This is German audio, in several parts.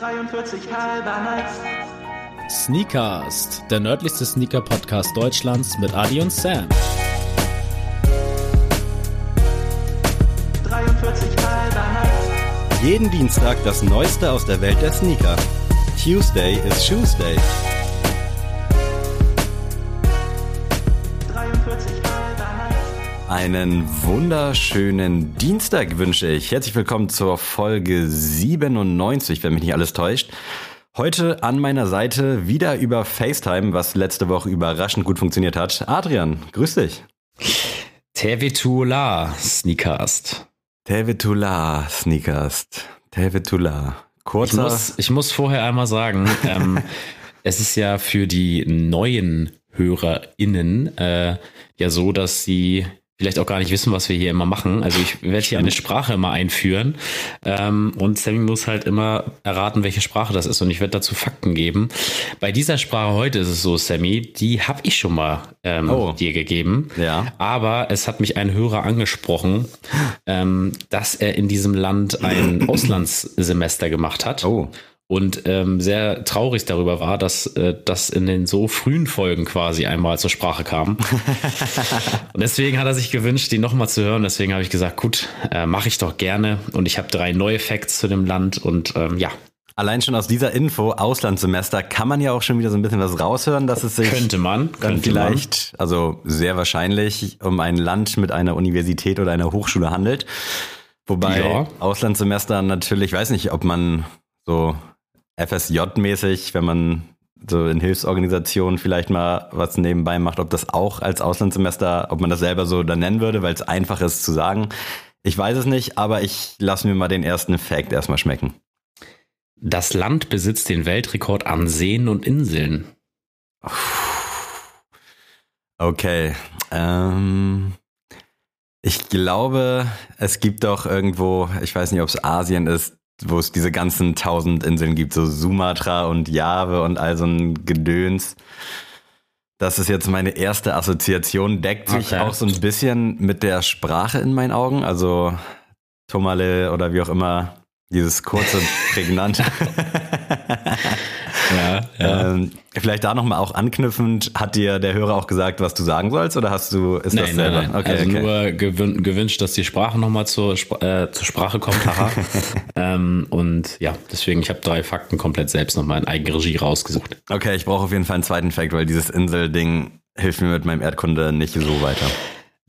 43 halber nice. Sneakers, der nördlichste Sneaker-Podcast Deutschlands mit Adi und Sam. 43 halber nice. Jeden Dienstag das Neueste aus der Welt der Sneaker. Tuesday is Tuesday. Einen wunderschönen Dienstag wünsche ich. Herzlich willkommen zur Folge 97, wenn mich nicht alles täuscht. Heute an meiner Seite wieder über FaceTime, was letzte Woche überraschend gut funktioniert hat. Adrian, grüß dich. Tevetula Sneakast. Tevetula Sneakers. Tevetula. Ich Kurzer. muss, ich muss vorher einmal sagen, ähm, es ist ja für die neuen HörerInnen äh, ja so, dass sie vielleicht auch gar nicht wissen, was wir hier immer machen. Also ich werde hier eine Sprache immer einführen ähm, und Sammy muss halt immer erraten, welche Sprache das ist und ich werde dazu Fakten geben. Bei dieser Sprache heute ist es so, Sammy, die habe ich schon mal ähm, Oh. dir gegeben. Ja. Aber es hat mich ein Hörer angesprochen, ähm, dass er in diesem Land ein Auslandssemester gemacht hat. Oh. Und ähm, sehr traurig darüber war, dass äh, das in den so frühen Folgen quasi einmal zur Sprache kam. und deswegen hat er sich gewünscht, die nochmal zu hören. Deswegen habe ich gesagt, gut, äh, mache ich doch gerne. Und ich habe drei neue Facts zu dem Land. Und ähm, ja, Allein schon aus dieser Info, Auslandssemester, kann man ja auch schon wieder so ein bisschen was raushören, dass es sich könnte man. Könnte vielleicht, also sehr wahrscheinlich, um ein Land mit einer Universität oder einer Hochschule handelt. Wobei Ja. Auslandssemester natürlich, ich weiß nicht, ob man so FSJ-mäßig, wenn man so in Hilfsorganisationen vielleicht mal was nebenbei macht, ob das auch als Auslandssemester, ob man das selber so dann nennen würde, weil es einfach ist zu sagen. Ich weiß es nicht, aber ich lasse mir mal den ersten Fact erstmal schmecken. Das Land besitzt den Weltrekord an Seen und Inseln. Okay. Ähm, ich glaube, es gibt doch irgendwo, ich weiß nicht, ob es Asien ist, wo es diese ganzen tausend Inseln gibt, so Sumatra und Java und all so ein Gedöns. Das ist jetzt meine erste Assoziation, deckt sich Okay. auch so ein bisschen mit der Sprache in meinen Augen, also Tomale oder wie auch immer, dieses kurze, prägnante. Ja, ja. Ähm, vielleicht da nochmal auch anknüpfend, hat dir der Hörer auch gesagt, was du sagen sollst oder hast du, ist das Nein, nein, selber? nein. Okay, also okay. nur gewün gewünscht, dass die Sprache nochmal zur, Spr- äh, zur Sprache kommt. Ähm, und ja, deswegen, ich habe drei Fakten komplett selbst nochmal in Eigenregie rausgesucht. okay, ich brauche auf jeden Fall einen zweiten Fact, weil dieses Inselding hilft mir mit meinem Erdkunde nicht so weiter.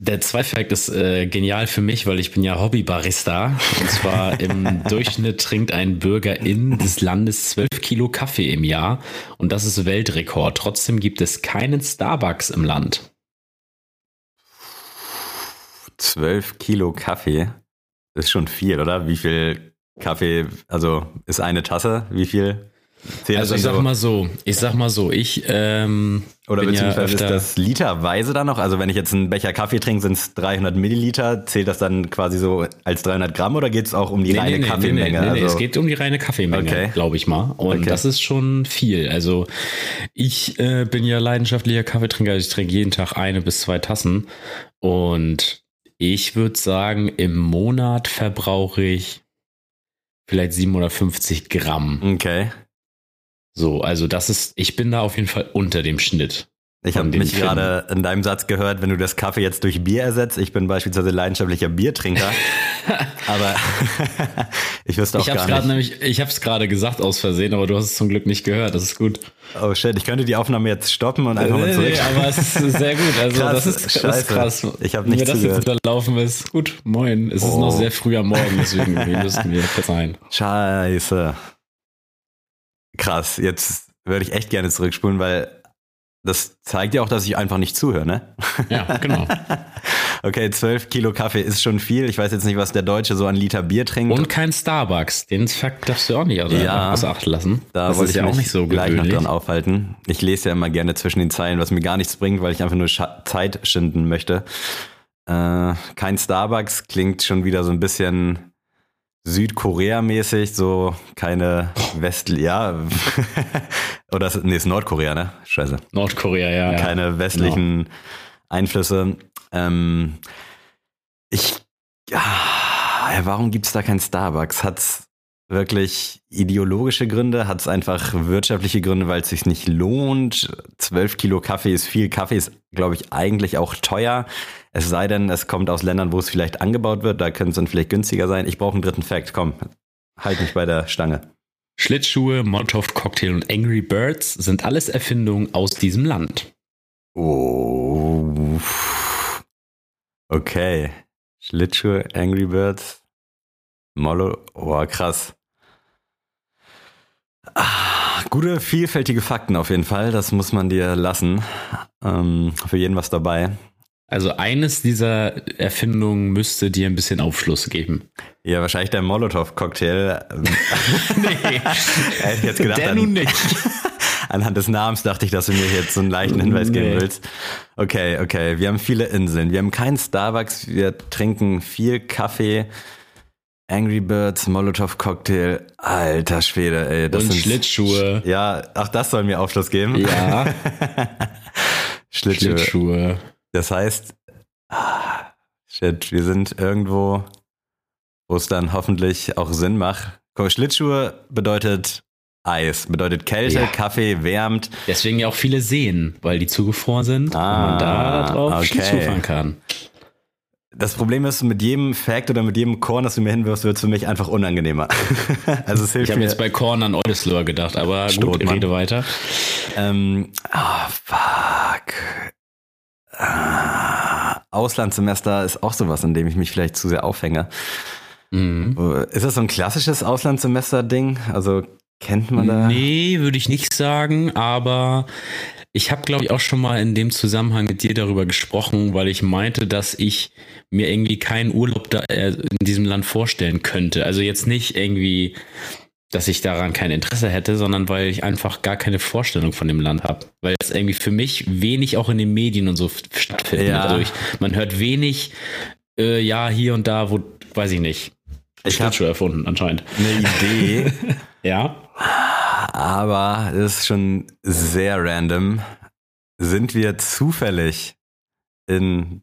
Der zweite Fakt ist äh, genial für mich, weil ich bin ja Hobbybarista. Und zwar im Durchschnitt trinkt ein Bürger in des Landes 12 Kilo Kaffee im Jahr. Und das ist Weltrekord. Trotzdem gibt es keinen Starbucks im Land. Zwölf Kilo Kaffee ist schon viel, oder? Wie viel Kaffee, also ist eine Tasse, wie viel? Zählt Also ich sag so? mal so, ich sag mal so, ich ähm, Oder bin ja beziehungsweise ist das literweise dann noch? Also wenn ich jetzt einen Becher Kaffee trinke, sind es 300 Milliliter. Zählt das dann quasi so als 300 Gramm oder geht es auch um die reine Kaffeemenge? Nee, nee, nee, also, es geht um die reine Kaffeemenge, Okay. glaube ich mal. Und Okay. das ist schon viel. Also ich äh, bin ja leidenschaftlicher Kaffeetrinker. Ich trinke jeden Tag eine bis zwei Tassen. Und ich würde sagen, im Monat verbrauche ich vielleicht 750 Gramm. okay. So, also das ist, ich bin da auf jeden Fall unter dem Schnitt. Ich habe mich gerade in deinem Satz gehört, wenn du das Kaffee jetzt durch Bier ersetzt. Ich bin beispielsweise leidenschaftlicher Biertrinker. aber ich wüsste auch Ich habe es gar gerade nicht. nämlich, ich habe es gerade gesagt aus Versehen, aber du hast es zum Glück nicht gehört. Das ist gut. Oh shit, ich könnte die Aufnahme jetzt stoppen und einfach mal Nee, zurück. nee, aber es ist sehr gut. Also Krass, das, ist, das scheiße. ist krass. Ich hab nicht Wenn das zugehört. jetzt unterlaufen ist, gut, moin. Es ist Oh. noch sehr früh am Morgen, deswegen wir müssten mir verzeihen. Scheiße. Krass, jetzt würde ich echt gerne zurückspulen, weil das zeigt ja auch, dass ich einfach nicht zuhöre, ne? Ja, genau. Okay, 12 Kilo Kaffee ist schon viel. Ich weiß jetzt nicht, was der Deutsche so an Liter Bier trinkt. Und kein Starbucks. Den Fakt darfst du auch nicht außer Ja. außer Acht lassen. Da das wollte ist ich ja auch nicht so gleich noch gewöhnlich. dran aufhalten. Ich lese ja immer gerne zwischen den Zeilen, was mir gar nichts bringt, weil ich einfach nur Scha Zeit schinden möchte. Äh, kein Starbucks klingt schon wieder so ein bisschen Südkorea-mäßig, so keine West... Ja, oder ist- nee, ist Nordkorea, ne? Scheiße. Nordkorea, ja. ja. Keine westlichen Einflüsse. Ähm, ich... Ja, warum gibt's da kein Starbucks? Hat's wirklich ideologische Gründe? Hat es einfach wirtschaftliche Gründe, weil es sich nicht lohnt? Zwölf Kilo Kaffee ist viel. Kaffee ist, glaube ich, eigentlich auch teuer. Es sei denn, es kommt aus Ländern, wo es vielleicht angebaut wird. Da könnte es dann vielleicht günstiger sein. Ich brauche einen dritten Fact. Komm, halt mich bei der Stange. Schlittschuhe, Molotov-Cocktail und Angry Birds sind alles Erfindungen aus diesem Land. Oh. Okay. Schlittschuhe, Angry Birds, Mollo. Oh, krass. Ah, gute, vielfältige Fakten auf jeden Fall. Das muss man dir lassen. Ähm, für jeden was dabei. Also eines dieser Erfindungen müsste dir ein bisschen Aufschluss geben. Ja, wahrscheinlich der Molotow-Cocktail. nee, Hätte jetzt gedacht, der nun nicht. Anhand des Namens dachte ich, dass du mir jetzt so einen leichten Hinweis geben Nee. willst. Okay, okay. Wir haben viele Inseln. Wir haben keinen Starbucks. Wir trinken viel Kaffee. Angry Birds, Molotov Cocktail. Alter Schwede, ey. Das Und sind Schlittschuhe. Ja, auch das soll mir Aufschluss geben. Ja, Schlittschuhe. Schlittschuhe. Das heißt, ah, shit, wir sind irgendwo, wo es dann hoffentlich auch Sinn macht. Schlittschuhe bedeutet Eis, bedeutet Kälte, Ja. Kaffee wärmt. Deswegen ja auch viele Seen, weil die zugefroren sind Ah, und man da drauf okay. Schlittschuh fahren kann. Das Problem ist, mit jedem Fact oder mit jedem Korn, das du mir hinwirfst, wird es für mich einfach unangenehmer. also es hilft Ich habe mir. jetzt bei Korn an Eudesloher gedacht, aber gut, Strohmann. rede weiter. Ähm, ah, fuck. Ah, Auslandssemester ist auch sowas, in dem ich mich vielleicht zu sehr aufhänge. Mhm. Ist das so ein klassisches Auslandssemester-Ding? Also kennt man da? Nee, würde ich nicht sagen, aber ich habe, glaube ich, auch schon mal in dem Zusammenhang mit dir darüber gesprochen, weil ich meinte, dass ich mir irgendwie keinen Urlaub da, äh, in diesem Land vorstellen könnte. Also jetzt nicht irgendwie, dass ich daran kein Interesse hätte, sondern weil ich einfach gar keine Vorstellung von dem Land habe. Weil es irgendwie für mich wenig auch in den Medien und so stattfindet. Ja. Also ich, man hört wenig, äh, ja, hier und da, wo, weiß ich nicht. Ich hab- Schlittschuh erfunden, anscheinend. Eine Idee, Ja. aber es ist schon sehr random. Sind wir zufällig in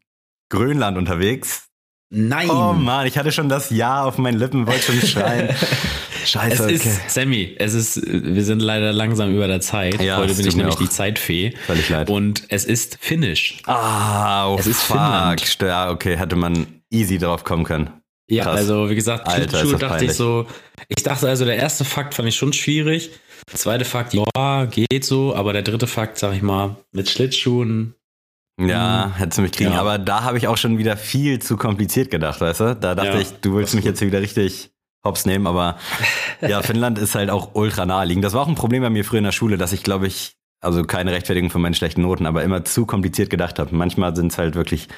Grönland unterwegs? Nein. Oh Mann, ich hatte schon das Ja auf meinen Lippen, wollte schon schreien. Es Scheiße, okay. ist, Sammy, es ist, wir sind leider langsam über der Zeit. Ja, Heute es bin ich nämlich auch die Zeitfee. Völlig leid. Und es ist Finnisch. Ah, oh Es ist fuck. Finnland. Ja, okay, hätte man easy drauf kommen können. Ja, Krass. also wie gesagt, Alter, dachte peinlich. ich so, ich dachte also, der erste Fakt fand ich schon schwierig. Der zweite Fakt, ja, geht so, aber der dritte Fakt, sag ich mal, mit Schlittschuhen. Ja, hättest du mich kriegen. Ja. Aber da habe ich auch schon wieder viel zu kompliziert gedacht, weißt du? Da dachte Ja, ich, du willst mich jetzt hier wieder richtig hops nehmen, aber ja, Finnland ist halt auch ultra naheliegend. Das war auch ein Problem bei mir früher in der Schule, dass ich, glaube ich, also keine Rechtfertigung für meine schlechten Noten, aber immer zu kompliziert gedacht habe. Manchmal sind es halt wirklich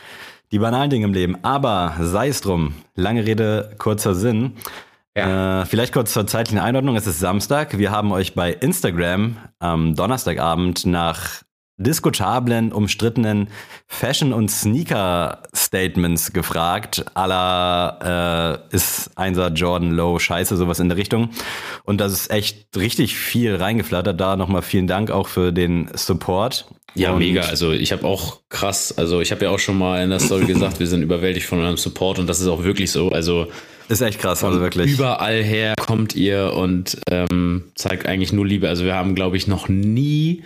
die banalen Dinge im Leben. Aber sei es drum, lange Rede, kurzer Sinn. Äh, vielleicht kurz zur zeitlichen Einordnung. Es ist Samstag. Wir haben euch bei Instagram am Donnerstagabend nach diskutablen, umstrittenen Fashion- und Sneaker-Statements gefragt. Aller äh, ist Einser Jordan Low Scheiße, sowas in der Richtung. Und das ist echt richtig viel reingeflattert. Da nochmal vielen Dank auch für den Support. Ja, Und- mega. Also ich habe auch krass, also ich habe ja auch schon mal in der Story gesagt, wir sind überwältigt von eurem Support und das ist auch wirklich so. Also Ist echt krass, also wirklich. Überall her kommt ihr und ähm, zeigt eigentlich nur Liebe. Also wir haben, glaube ich, noch nie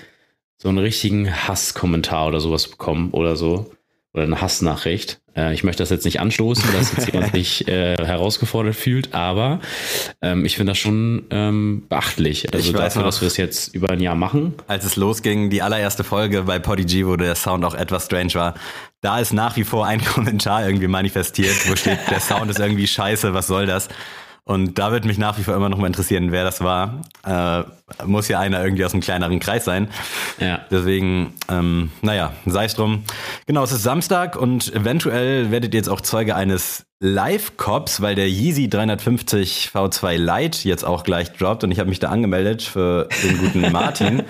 so einen richtigen Hasskommentar oder sowas bekommen oder so. Oder eine Hassnachricht. Äh, ich möchte das jetzt nicht anstoßen, dass jetzt jemand sich äh, herausgefordert fühlt, aber ähm, ich finde das schon ähm, beachtlich. Also Ich dafür, noch- dass wir es jetzt über ein Jahr machen. als es losging, die allererste Folge bei Podigy, wo der Sound auch etwas strange war, da ist nach wie vor ein Kommentar irgendwie manifestiert, wo steht, der Sound ist irgendwie scheiße, was soll das? Und da wird mich nach wie vor immer noch mal interessieren, wer das war. Äh, muss ja einer irgendwie aus einem kleineren Kreis sein. Ja. Deswegen, ähm, naja, sei es drum. Genau, es ist Samstag und eventuell werdet ihr jetzt auch Zeuge eines Live-Cops, weil der Yeezy 350 V2 Lite jetzt auch gleich droppt und ich habe mich da angemeldet für den guten Martin.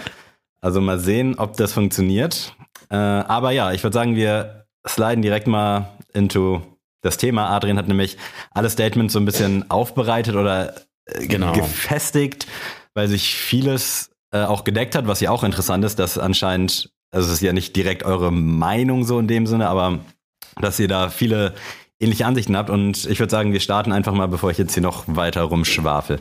Also mal sehen, ob das funktioniert. Äh, aber ja, ich würde sagen, wir sliden direkt mal into das Thema. Adrian hat nämlich alle Statements so ein bisschen aufbereitet oder äh, Genau. gefestigt, weil sich vieles äh, auch gedeckt hat, was ja auch interessant ist, dass anscheinend, also es ist ja nicht direkt eure Meinung so in dem Sinne, aber dass ihr da viele ähnliche Ansichten habt. Und ich würde sagen, wir starten einfach mal, bevor ich jetzt hier noch weiter rumschwafel.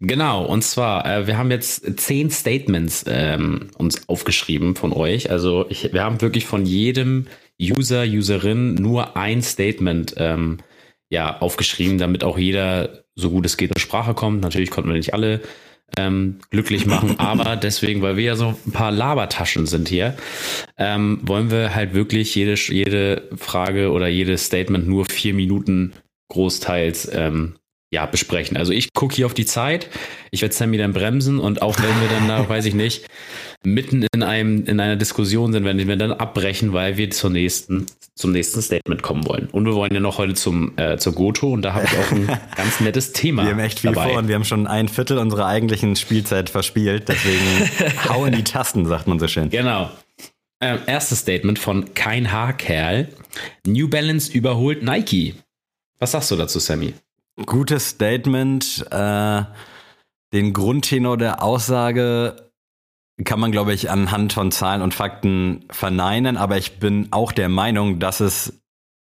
Genau, und zwar, äh, wir haben jetzt zehn Statements ähm, uns aufgeschrieben von euch. Also ich, wir haben wirklich von jedem User, Userin nur ein Statement ähm, ja, aufgeschrieben, damit auch jeder, so gut es geht, zur Sprache kommt. Natürlich konnten wir nicht alle ähm, glücklich machen, aber deswegen, weil wir ja so ein paar Labertaschen sind hier, ähm, wollen wir halt wirklich jede, jede Frage oder jedes Statement nur vier Minuten großteils ähm, ja, besprechen. Also ich gucke hier auf die Zeit, ich werde Sammy dann bremsen und auch wenn wir dann da, weiß ich nicht, mitten in einem, in einer Diskussion sind, werden wir dann abbrechen, weil wir zur nächsten, zum nächsten Statement kommen wollen. Und wir wollen ja noch heute zum, äh, zur Goto und da habe ich auch ein ganz nettes Thema. Wir haben echt viel dabei. vor und wir haben schon ein Viertel unserer eigentlichen Spielzeit verspielt, deswegen hau in die Tasten, sagt man so schön. Genau. Ähm, erstes Statement von Kein Haarkerl. New Balance überholt Nike. Was sagst du dazu, Sammy? Gutes Statement. Äh, den Grundtenor der Aussage kann man, glaube ich, anhand von Zahlen und Fakten verneinen, aber ich bin auch der Meinung, dass es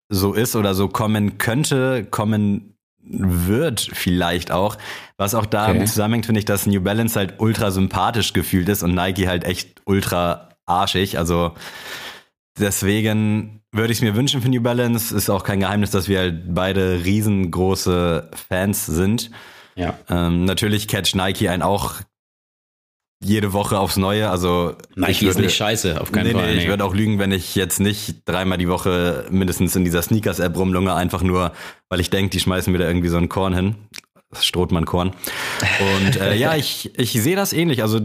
so ist oder so kommen könnte, kommen wird vielleicht auch. Was auch damit Okay. zusammenhängt, finde ich, dass New Balance halt ultra sympathisch gefühlt ist und Nike halt echt ultra arschig. Also deswegen würde ich es mir wünschen für New Balance. Ist auch kein Geheimnis, dass wir halt beide riesengroße Fans sind. Ja. Ähm, natürlich catch Nike einen auch jede Woche aufs Neue. Also ich Nike ist würde- nicht scheiße, auf keinen nee, Fall. Nee, ich nee. würde auch lügen, wenn ich jetzt nicht dreimal die Woche mindestens in dieser Sneakers-App rumlunge, einfach nur, weil ich denke, die schmeißen mir da irgendwie so ein Korn hin. Das Strohmann-Korn. Und äh, ja, ich, ich sehe das ähnlich. Also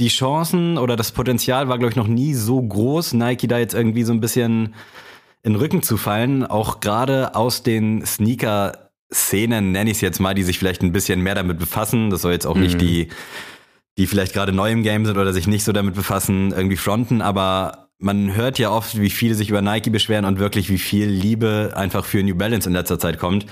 die Chancen oder das Potenzial war, glaube ich, noch nie so groß, Nike da jetzt irgendwie so ein bisschen in den Rücken zu fallen. Auch gerade aus den Sneaker-Szenen, nenne ich es jetzt mal, die sich vielleicht ein bisschen mehr damit befassen. Das soll jetzt auch nicht Mhm. die, die vielleicht gerade neu im Game sind oder sich nicht so damit befassen, irgendwie fronten. Aber man hört ja oft, wie viele sich über Nike beschweren und wirklich wie viel Liebe einfach für New Balance in letzter Zeit kommt.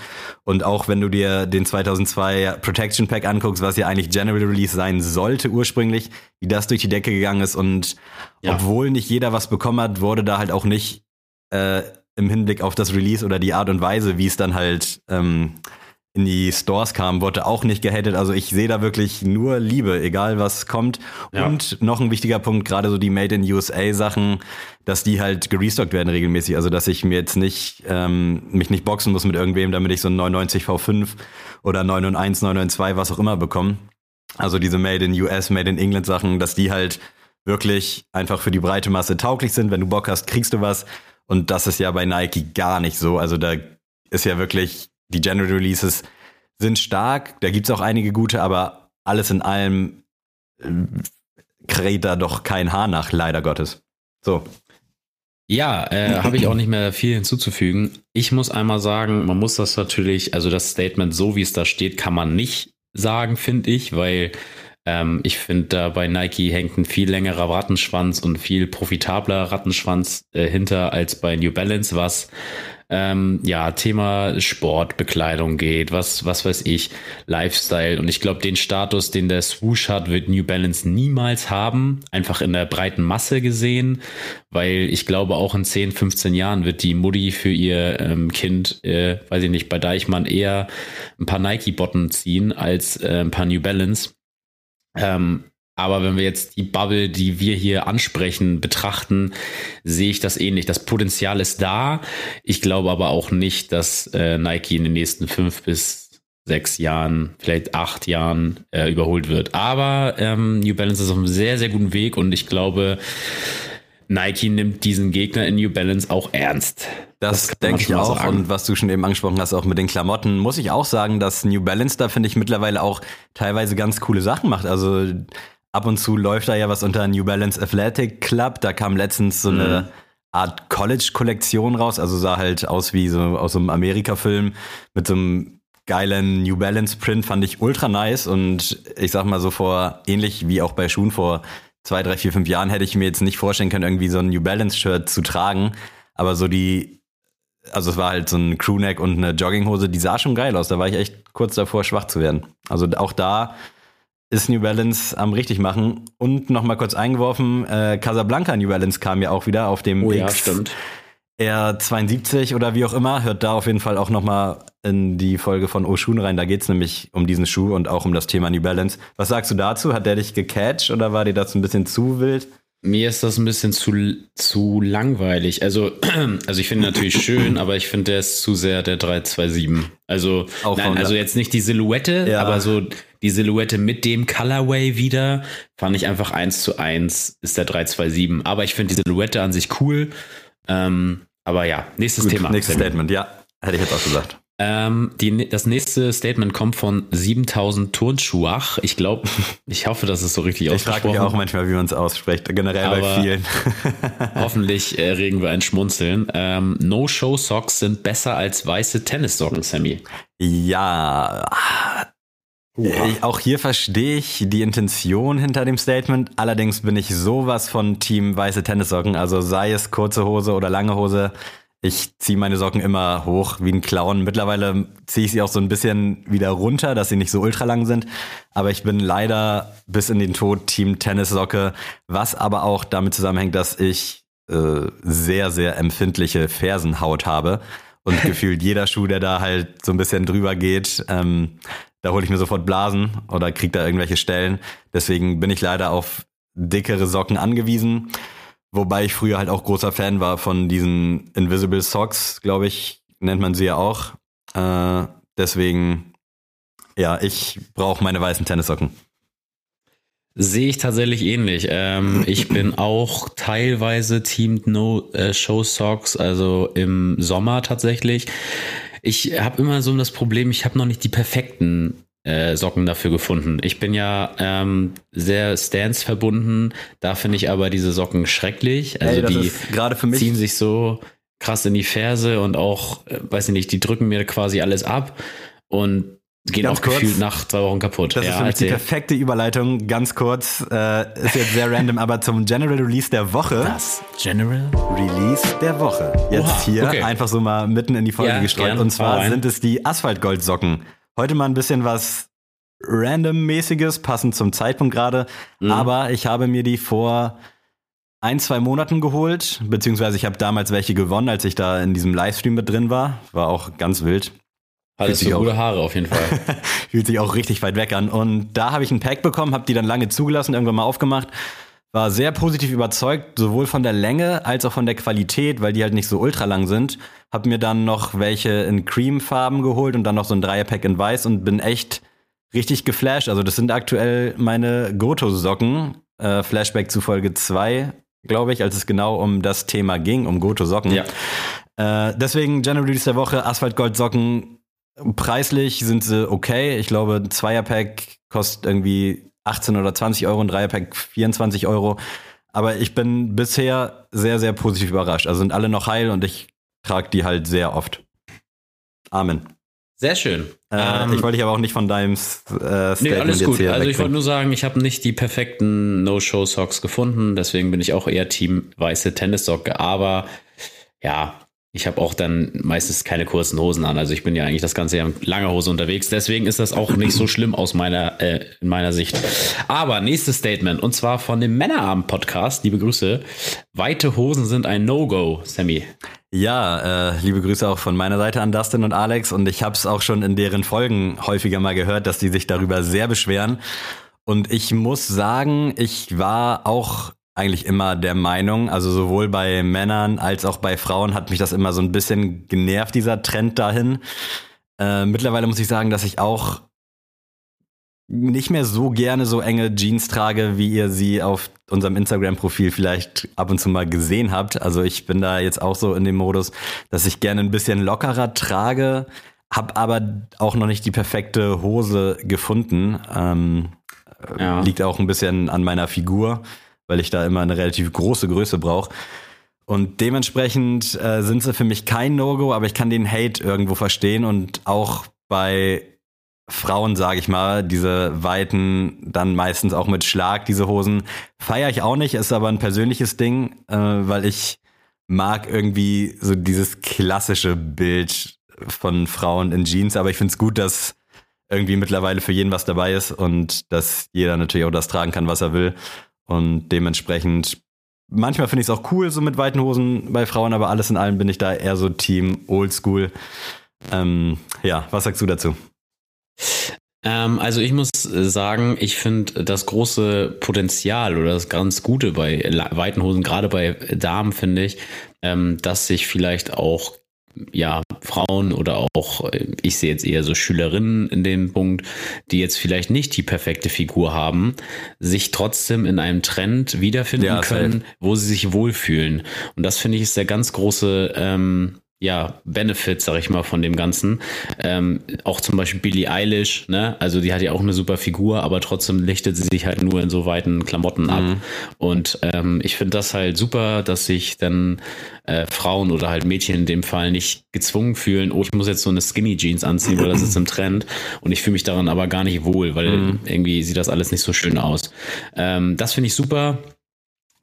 Und auch wenn du dir den 2002 Protection Pack anguckst, was ja eigentlich General Release sein sollte ursprünglich, wie das durch die Decke gegangen ist und Ja. obwohl nicht jeder was bekommen hat, wurde da halt auch nicht äh, im Hinblick auf das Release oder die Art und Weise, wie es dann halt ähm, in die Stores kam, wurde auch nicht gehatet. Also ich sehe da wirklich nur Liebe, egal was kommt. Ja. Und noch ein wichtiger Punkt, gerade so die Made in USA Sachen, dass die halt gerestockt werden regelmäßig. Also dass ich mir jetzt nicht, ähm, mich nicht boxen muss mit irgendwem, damit ich so ein 99 V5 oder 991, 992, was auch immer bekomme. Also diese Made in US, Made in England Sachen, dass die halt wirklich einfach für die breite Masse tauglich sind. Wenn du Bock hast, kriegst du was. Und das ist ja bei Nike gar nicht so. Also da ist ja wirklich, die General Releases sind stark. Da gibt's auch einige gute, aber alles in allem äh, kräht da doch kein Haar nach, leider Gottes. So. Ja, äh, habe ich auch nicht mehr viel hinzuzufügen. Ich muss einmal sagen, man muss das natürlich, also das Statement, so wie es da steht, kann man nicht sagen, finde ich, weil ähm, ich finde, da bei Nike hängt ein viel längerer Rattenschwanz und viel profitabler Rattenschwanz äh, hinter als bei New Balance, was ähm, ja Thema Sport, Bekleidung geht, was was weiß ich, Lifestyle. Und ich glaube, den Status, den der Swoosh hat, wird New Balance niemals haben, einfach in der breiten Masse gesehen, weil ich glaube, auch in 10, 15 Jahren wird die Mutti für ihr ähm, Kind, äh, weiß ich nicht, bei Deichmann eher ein paar Nike-Botten ziehen als äh, ein paar New Balance. Ähm, aber wenn wir jetzt die Bubble, die wir hier ansprechen, betrachten, sehe ich das ähnlich. Das Potenzial ist da. Ich glaube aber auch nicht, dass äh, Nike in den nächsten fünf bis sechs Jahren, vielleicht acht Jahren äh, überholt wird. Aber ähm, New Balance ist auf einem sehr, sehr guten Weg und ich glaube, Nike nimmt diesen Gegner in New Balance auch ernst. Das, man denke ich auch. sagen. Und was du schon eben angesprochen hast, auch mit den Klamotten, muss ich auch sagen, dass New Balance da, finde ich, mittlerweile auch teilweise ganz coole Sachen macht. Also ab und zu läuft da ja was unter New Balance Athletic Club. Da kam letztens so eine Art College-Kollektion raus. Also sah halt aus wie so aus so einem Amerika-Film mit so einem geilen New Balance Print. Fand ich ultra nice. Und ich sag mal so vor, ähnlich wie auch bei Schuhen vor zwei, drei, vier, fünf Jahren hätte ich mir jetzt nicht vorstellen können, irgendwie so ein New Balance Shirt zu tragen. Aber so die, also es war halt so ein Crewneck und eine Jogginghose, die sah schon geil aus. Da war ich echt kurz davor, schwach zu werden. Also auch da ist New Balance am richtig machen. Und nochmal kurz eingeworfen, äh, Casablanca New Balance kam ja auch wieder auf dem Oh ja, stimmt. R72 oder wie auch immer. Hört da auf jeden Fall auch nochmal in die Folge von Oshun rein. Da geht's nämlich um diesen Schuh und auch um das Thema New Balance. Was sagst du dazu? Hat der dich gecatcht oder war dir das ein bisschen zu wild? Mir ist das ein bisschen zu, zu langweilig. Also, also ich finde natürlich schön, aber ich finde, der ist zu sehr der 327. Also, Auch nein, also jetzt nicht die Silhouette, Ja. aber so die Silhouette mit dem Colorway wieder, fand ich einfach eins zu eins ist der 327. Aber ich finde die Silhouette an sich cool. Ähm, aber ja, nächstes Gut, Thema. Nächstes. Statement, ja. Hätte ich jetzt auch gesagt. Ähm, die, das nächste Statement kommt von 7000 Turnschuhach. Ich glaube, ich hoffe, das ist so richtig Ich frage mich auch manchmal, wie man es ausspricht. Generell bei Aber- vielen. Hoffentlich äh, regen wir ein Schmunzeln. Ähm, No-Show-Socks sind besser als weiße Tennissocken, Sammy. Ja. Ich, auch hier verstehe ich die Intention hinter dem Statement. Allerdings bin ich sowas von Team weiße Tennissocken. Also sei es kurze Hose oder lange Hose. Ich ziehe meine Socken immer hoch wie ein Clown. Mittlerweile ziehe ich sie auch so ein bisschen wieder runter, dass sie nicht so ultra lang sind. Aber ich bin leider bis in den Tod Team Tennissocke, was aber auch damit zusammenhängt, dass ich äh, sehr, sehr empfindliche Fersenhaut habe. Und gefühlt jeder Schuh, der da halt so ein bisschen drüber geht, ähm, da hole ich mir sofort Blasen oder krieg da irgendwelche Stellen. Deswegen bin ich leider auf dickere Socken angewiesen. Wobei ich früher halt auch großer Fan war von diesen Invisible Socks, glaube ich, nennt man sie ja auch. Äh, deswegen, ja, ich brauche meine weißen Tennissocken. Sehe ich tatsächlich ähnlich. Ähm, ich bin auch teilweise Team No äh, Show Socks, also im Sommer tatsächlich. Ich habe immer so das Problem, ich habe noch nicht die perfekten äh, Socken dafür gefunden. Ich bin ja ähm, sehr Stance verbunden, da finde ich aber diese Socken schrecklich. Also Ey, das die gerade für mich ziehen sich so krass in die Ferse und auch, äh, weiß ich nicht, die drücken mir quasi alles ab und gehen Ganz auch kurz, gefühlt nach zwei Wochen kaputt. Das ist für mich die perfekte Überleitung. Ganz kurz, äh, ist jetzt sehr random, aber zum General Release der Woche. Das General? Release der Woche. Jetzt Oha, hier okay. einfach so mal mitten in die Folge Ja, gestreut. Und zwar sind es die Asphaltgoldsocken. Heute mal ein bisschen was random-mäßiges, passend zum Zeitpunkt gerade. Mhm. Aber ich habe mir die vor ein, zwei Monaten geholt, beziehungsweise ich habe damals welche gewonnen, als ich da in diesem Livestream mit drin war. War auch ganz wild. Hattest du gute Haare auf jeden Fall. Fühlt sich auch richtig weit weg an. Und da habe ich ein Pack bekommen, habe die dann lange zugelassen, irgendwann mal aufgemacht. War sehr positiv überzeugt, sowohl von der Länge als auch von der Qualität, weil die halt nicht so ultra lang sind. Hab mir dann noch welche in Creamfarben geholt und dann noch so ein Dreierpack in Weiß und bin echt richtig geflasht. Also das sind aktuell meine Goto-Socken. Äh, Flashback zu Folge 2, glaube ich, als es genau um das Thema ging, um Goto-Socken. ja. Äh, deswegen General Release der Woche, Asphaltgold-Socken. Preislich sind sie okay. Ich glaube, ein Zweierpack kostet irgendwie 18 oder 20 Euro, ein Dreierpack 24 Euro. Aber ich bin bisher sehr, sehr positiv überrascht. Also sind alle noch heil und ich trage die halt sehr oft. Amen. Sehr schön. Äh, Ähm, ich wollte dich aber auch nicht von deinem äh, Statement Nee, alles gut. Also ich wollte nur sagen, ich habe nicht die perfekten No-Show-Socks gefunden, deswegen bin ich auch eher Team weiße Tennissocke, aber ja, ich habe auch dann meistens keine kurzen Hosen an. Also ich bin ja eigentlich das ganze Jahr in langer Hose unterwegs, deswegen ist das auch nicht so schlimm aus meiner, äh, in meiner Sicht. Aber nächstes Statement und zwar von dem Männerabend-Podcast, liebe Grüße. Weite Hosen sind ein No-Go, Sammy. Ja, äh, liebe Grüße auch von meiner Seite an Dustin und Alex. Und ich habe es auch schon in deren Folgen häufiger mal gehört, dass die sich darüber sehr beschweren. Und ich muss sagen, ich war auch eigentlich immer der Meinung, also sowohl bei Männern als auch bei Frauen hat mich das immer so ein bisschen genervt, dieser Trend dahin. Äh, mittlerweile muss ich sagen, dass ich auch nicht mehr so gerne so enge Jeans trage, wie ihr sie auf unserem Instagram-Profil vielleicht ab und zu mal gesehen habt. Also ich bin da jetzt auch so in dem Modus, dass ich gerne ein bisschen lockerer trage, hab aber auch noch nicht die perfekte Hose gefunden. Ähm, Ja. Liegt auch ein bisschen an meiner Figur, weil ich da immer eine relativ große Größe brauche. Und dementsprechend äh, sind sie für mich kein No-Go, aber ich kann den Hate irgendwo verstehen und auch bei Frauen, sage ich mal, diese weiten, dann meistens auch mit Schlag, diese Hosen, feiere ich auch nicht, ist aber ein persönliches Ding, äh, weil ich mag irgendwie so dieses klassische Bild von Frauen in Jeans, aber ich finde es gut, dass irgendwie mittlerweile für jeden was dabei ist und dass jeder natürlich auch das tragen kann, was er will. Und dementsprechend manchmal finde ich es auch cool, so mit weiten Hosen bei Frauen, aber alles in allem bin ich da eher so Team Oldschool. Ähm, ja, was sagst du dazu? Ähm, also ich muss sagen, ich finde das große Potenzial oder das ganz Gute bei weiten Hosen, gerade bei Damen, finde ich, ähm, dass sich vielleicht auch ja, Frauen oder auch, ich sehe jetzt eher so Schülerinnen in dem Punkt, die jetzt vielleicht nicht die perfekte Figur haben, sich trotzdem in einem Trend wiederfinden ja, können, wo sie sich wohlfühlen. Und das finde ich ist der ganz große ähm, ja, Benefit, sag ich mal, von dem Ganzen. Ähm, auch zum Beispiel Billie Eilish, ne? Also die hat ja auch eine super Figur, aber trotzdem lichtet sie sich halt nur in so weiten Klamotten mhm. ab. Und ähm, ich finde das halt super, dass sich dann äh, Frauen oder halt Mädchen in dem Fall nicht gezwungen fühlen, oh, ich muss jetzt so eine Skinny Jeans anziehen, weil das ist im Trend. Und ich fühle mich daran aber gar nicht wohl, weil mhm. irgendwie sieht das alles nicht so schön aus. Ähm, das finde ich super.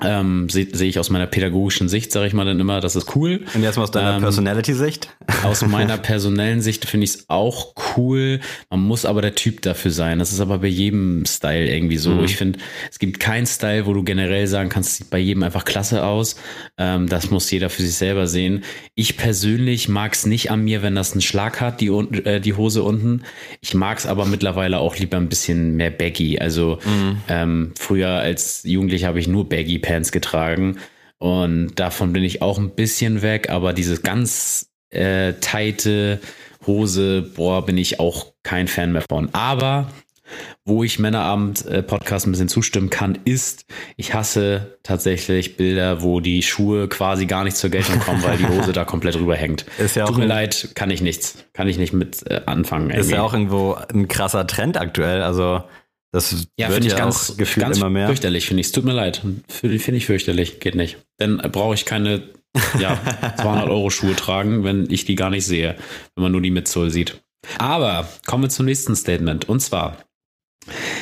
Ähm, Sehe seh ich aus meiner pädagogischen Sicht, sage ich mal dann immer, das ist cool. Und jetzt mal aus deiner ähm, Personality-Sicht? Aus meiner personellen Sicht finde ich es auch cool. Man muss aber der Typ dafür sein. Das ist aber bei jedem Style irgendwie so. Mhm. Ich finde, es gibt keinen Style, wo du generell sagen kannst, sieht bei jedem einfach klasse aus. Ähm, das muss jeder für sich selber sehen. Ich persönlich mag es nicht an mir, wenn das einen Schlag hat, die, äh, die Hose unten. Ich mag es aber mittlerweile auch lieber ein bisschen mehr baggy. Also mhm. ähm, früher als Jugendlicher habe ich nur baggy Pants getragen. Und davon bin ich auch ein bisschen weg, aber diese ganz äh, tighte Hose, boah, bin ich auch kein Fan mehr von. Aber wo ich Männerabend-Podcast äh, ein bisschen zustimmen kann, ist, ich hasse tatsächlich Bilder, wo die Schuhe quasi gar nicht zur Geltung kommen, weil die Hose da komplett rüberhängt. Ist ja Tut mir leid, kann ich nichts. Kann ich nicht mit äh, anfangen. Ist irgendwie. ja auch irgendwo ein krasser Trend aktuell. Also das ja, wird ja ganz, auch gefühlt ganz immer mehr. Fürchterlich, finde ich. Es tut mir leid. Finde ich fürchterlich. Geht nicht. Dann brauche ich keine ja, 200 Euro Schuhe tragen, wenn ich die gar nicht sehe, wenn man nur die Midsole sieht. Aber kommen wir zum nächsten Statement. Und zwar,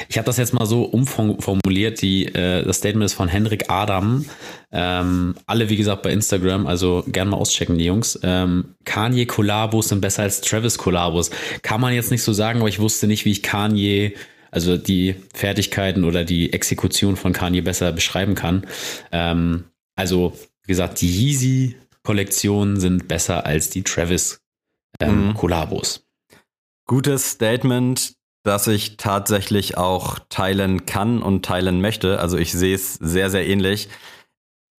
ich habe das jetzt mal so umformuliert. Die, äh, das Statement ist von Henrik Adam. Ähm, alle, wie gesagt, bei Instagram, also gerne mal auschecken, die Jungs. Ähm, Kanye Kollabos sind besser als Travis Kollabos. Kann man jetzt nicht so sagen, aber ich wusste nicht, wie ich Kanye also die Fertigkeiten oder die Exekution von Kanye besser beschreiben kann. Ähm, also, wie gesagt, die Yeezy-Kollektionen sind besser als die Travis ähm, mhm. Gutes Statement, das ich tatsächlich auch teilen kann und teilen möchte. Also ich sehe es sehr, sehr ähnlich.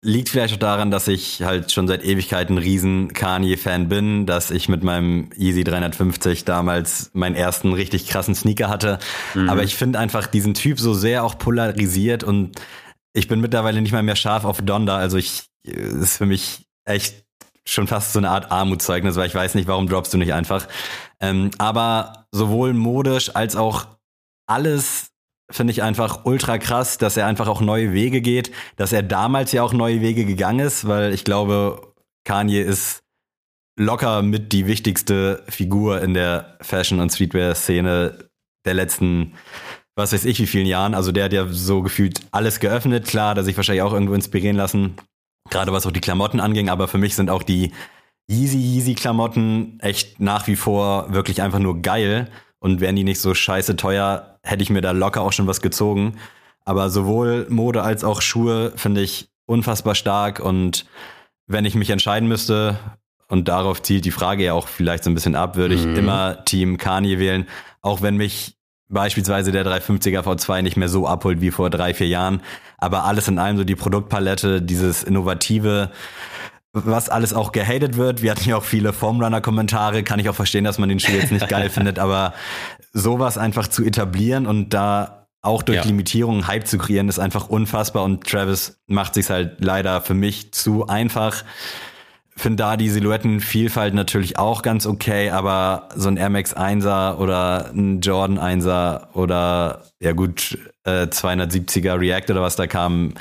Liegt vielleicht auch daran, dass ich halt schon seit Ewigkeiten riesen Kanye-Fan bin, dass ich mit meinem Yeezy 350 damals meinen ersten richtig krassen Sneaker hatte. Mhm. Aber ich finde einfach diesen Typ so sehr auch polarisiert und ich bin mittlerweile nicht mal mehr scharf auf Donda. Also ich, ist für mich echt schon fast so eine Art Armutszeugnis, weil ich weiß nicht, warum droppst du nicht einfach. Ähm, aber sowohl modisch als auch alles finde ich einfach ultra krass, dass er einfach auch neue Wege geht, dass er damals ja auch neue Wege gegangen ist, weil ich glaube, Kanye ist locker mit die wichtigste Figur in der Fashion- und Streetwear-Szene der letzten, was weiß ich, wie vielen Jahren. Also der hat ja so gefühlt alles geöffnet. Klar, hat er sich wahrscheinlich auch irgendwo inspirieren lassen, gerade was auch die Klamotten anging, aber für mich sind auch die Yeezy Yeezy Klamotten echt nach wie vor wirklich einfach nur geil. Und wären die nicht so scheiße teuer, hätte ich mir da locker auch schon was gezogen. Aber sowohl Mode als auch Schuhe finde ich unfassbar stark. Und wenn ich mich entscheiden müsste, und darauf zielt die Frage ja auch vielleicht so ein bisschen ab, würde ich mhm. immer Team Kanye wählen. Auch wenn mich beispielsweise der 350er V2 nicht mehr so abholt wie vor drei, vier Jahren. Aber alles in allem so die Produktpalette, dieses innovative, was alles auch gehatet wird. Wir hatten ja auch viele Formrunner-Kommentare. Kann ich auch verstehen, dass man den Schuh jetzt nicht geil findet, aber sowas einfach zu etablieren und da auch durch ja. Limitierungen Hype zu kreieren, ist einfach unfassbar und Travis macht sich halt leider für mich zu einfach. Finde da die Silhouettenvielfalt natürlich auch ganz okay, aber so ein Air Max 1er oder ein Jordan 1er oder ja gut, äh, 270er React oder was da kam,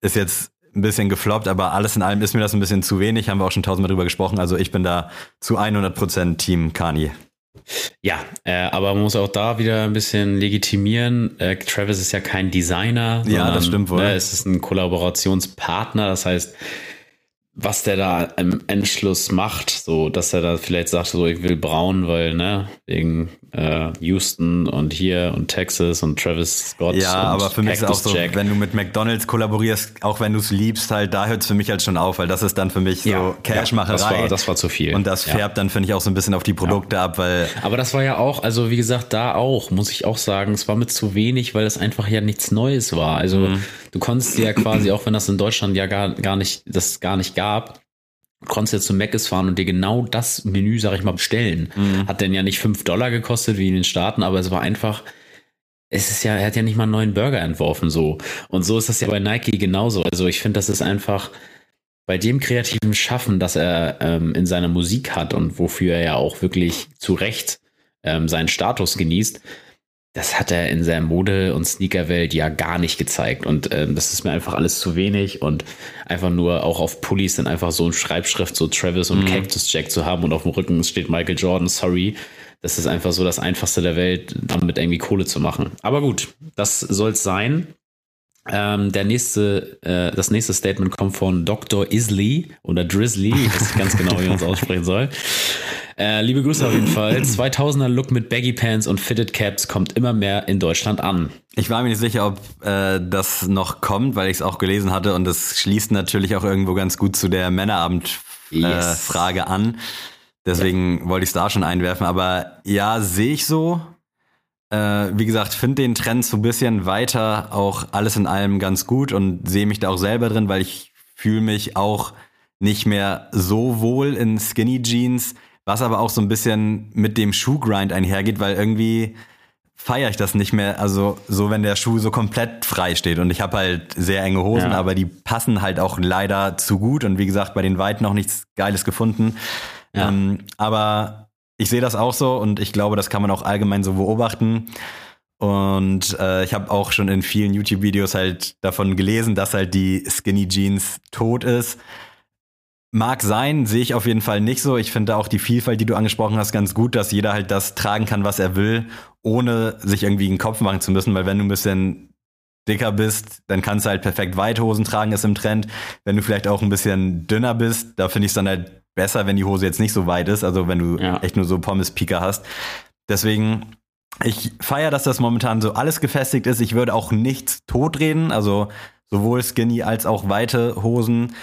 ist jetzt ein bisschen gefloppt, aber alles in allem ist mir das ein bisschen zu wenig, haben wir auch schon tausendmal drüber gesprochen. Also ich bin da zu 100% Team Kanye. Ja, äh, aber man muss auch da wieder ein bisschen legitimieren. Äh, Travis ist ja kein Designer. Ja, das stimmt wohl. Ne, es ist ein Kollaborationspartner, das heißt, was der da im Endschluss macht, so dass er da vielleicht sagt, so ich will braun, weil ne wegen äh, Houston und hier und Texas und Travis Scott. Ja, aber für mich ist auch Cactus so, Jack. wenn du mit McDonalds kollaborierst, auch wenn du es liebst, halt, da hört es für mich halt schon auf, weil das ist dann für mich so Ja, Cashmacherei. das war- das war zu viel. Und das Ja. färbt dann, finde ich, auch so ein bisschen auf die Produkte ab, weil Aber das war ja auch, also wie gesagt, da auch, muss ich auch sagen, es war mit zu wenig, weil es einfach ja nichts Neues war. Also Mhm. du konntest ja quasi, auch wenn das in Deutschland ja gar, gar nicht, das gar nicht gab, konntest ja zu Mc's fahren und dir genau das Menü, sag ich mal, bestellen. Mhm. Hat denn ja nicht fünf Dollar gekostet wie in den Staaten, aber es war einfach, es ist ja, er hat ja nicht mal einen neuen Burger entworfen so. Und so ist das ja bei Nike genauso. Also ich finde, das ist einfach bei dem kreativen Schaffen, das er ähm, in seiner Musik hat und wofür er ja auch wirklich zu Recht ähm, seinen Status genießt, das hat er in seiner Mode- und Sneakerwelt ja gar nicht gezeigt. Und ähm, das ist mir einfach alles zu wenig und einfach nur auch auf Pullis dann einfach so eine Schreibschrift, so Travis und Cactus Jack zu haben und auf dem Rücken steht Michael Jordan, sorry. Das ist einfach so das Einfachste der Welt, damit irgendwie Kohle zu machen. Aber gut, das soll's sein. Ähm, der nächste, äh, das nächste Statement kommt von Dr. Isley oder Drizzly, ich weiß nicht ganz genau, wie man es aussprechen soll. Äh, liebe Grüße auf jeden Fall. 2000er Look mit Baggy Pants und Fitted Caps kommt immer mehr in Deutschland an. Ich war mir nicht sicher, ob äh, das noch kommt, weil ich es auch gelesen hatte und das schließt natürlich auch irgendwo ganz gut zu der Männerabend-Frage äh, Yes. An. Deswegen wollte ich es da schon einwerfen. Aber ja, sehe ich so. Äh, wie gesagt, finde den Trend so ein bisschen weiter auch alles in allem ganz gut und sehe mich da auch selber drin, weil ich fühle mich auch nicht mehr so wohl in Skinny Jeans, was aber auch so ein bisschen mit dem Schuhgrind einhergeht, weil irgendwie feiere ich das nicht mehr. Also so, wenn der Schuh so komplett frei steht. Und ich habe halt sehr enge Hosen, Ja. aber die passen halt auch leider zu gut. Und wie gesagt, bei den Weiten noch nichts Geiles gefunden. Ja. Ähm, aber ich sehe das auch so und ich glaube, das kann man auch allgemein so beobachten. Und äh, ich habe auch schon in vielen YouTube-Videos halt davon gelesen, dass halt die Skinny Jeans tot ist. Mag sein, sehe ich auf jeden Fall nicht so. Ich finde auch die Vielfalt, die du angesprochen hast, ganz gut, dass jeder halt das tragen kann, was er will, ohne sich irgendwie einen Kopf machen zu müssen, weil wenn du ein bisschen dicker bist, dann kannst du halt perfekt Weithosen tragen, ist im Trend. Wenn du vielleicht auch ein bisschen dünner bist, da finde ich es dann halt besser, wenn die Hose jetzt nicht so weit ist, also wenn du Ja. echt nur so Pommes-Pika hast. Deswegen, ich feiere, dass das momentan so alles gefestigt ist. Ich würde auch nichts totreden, also sowohl Skinny als auch weite Hosen.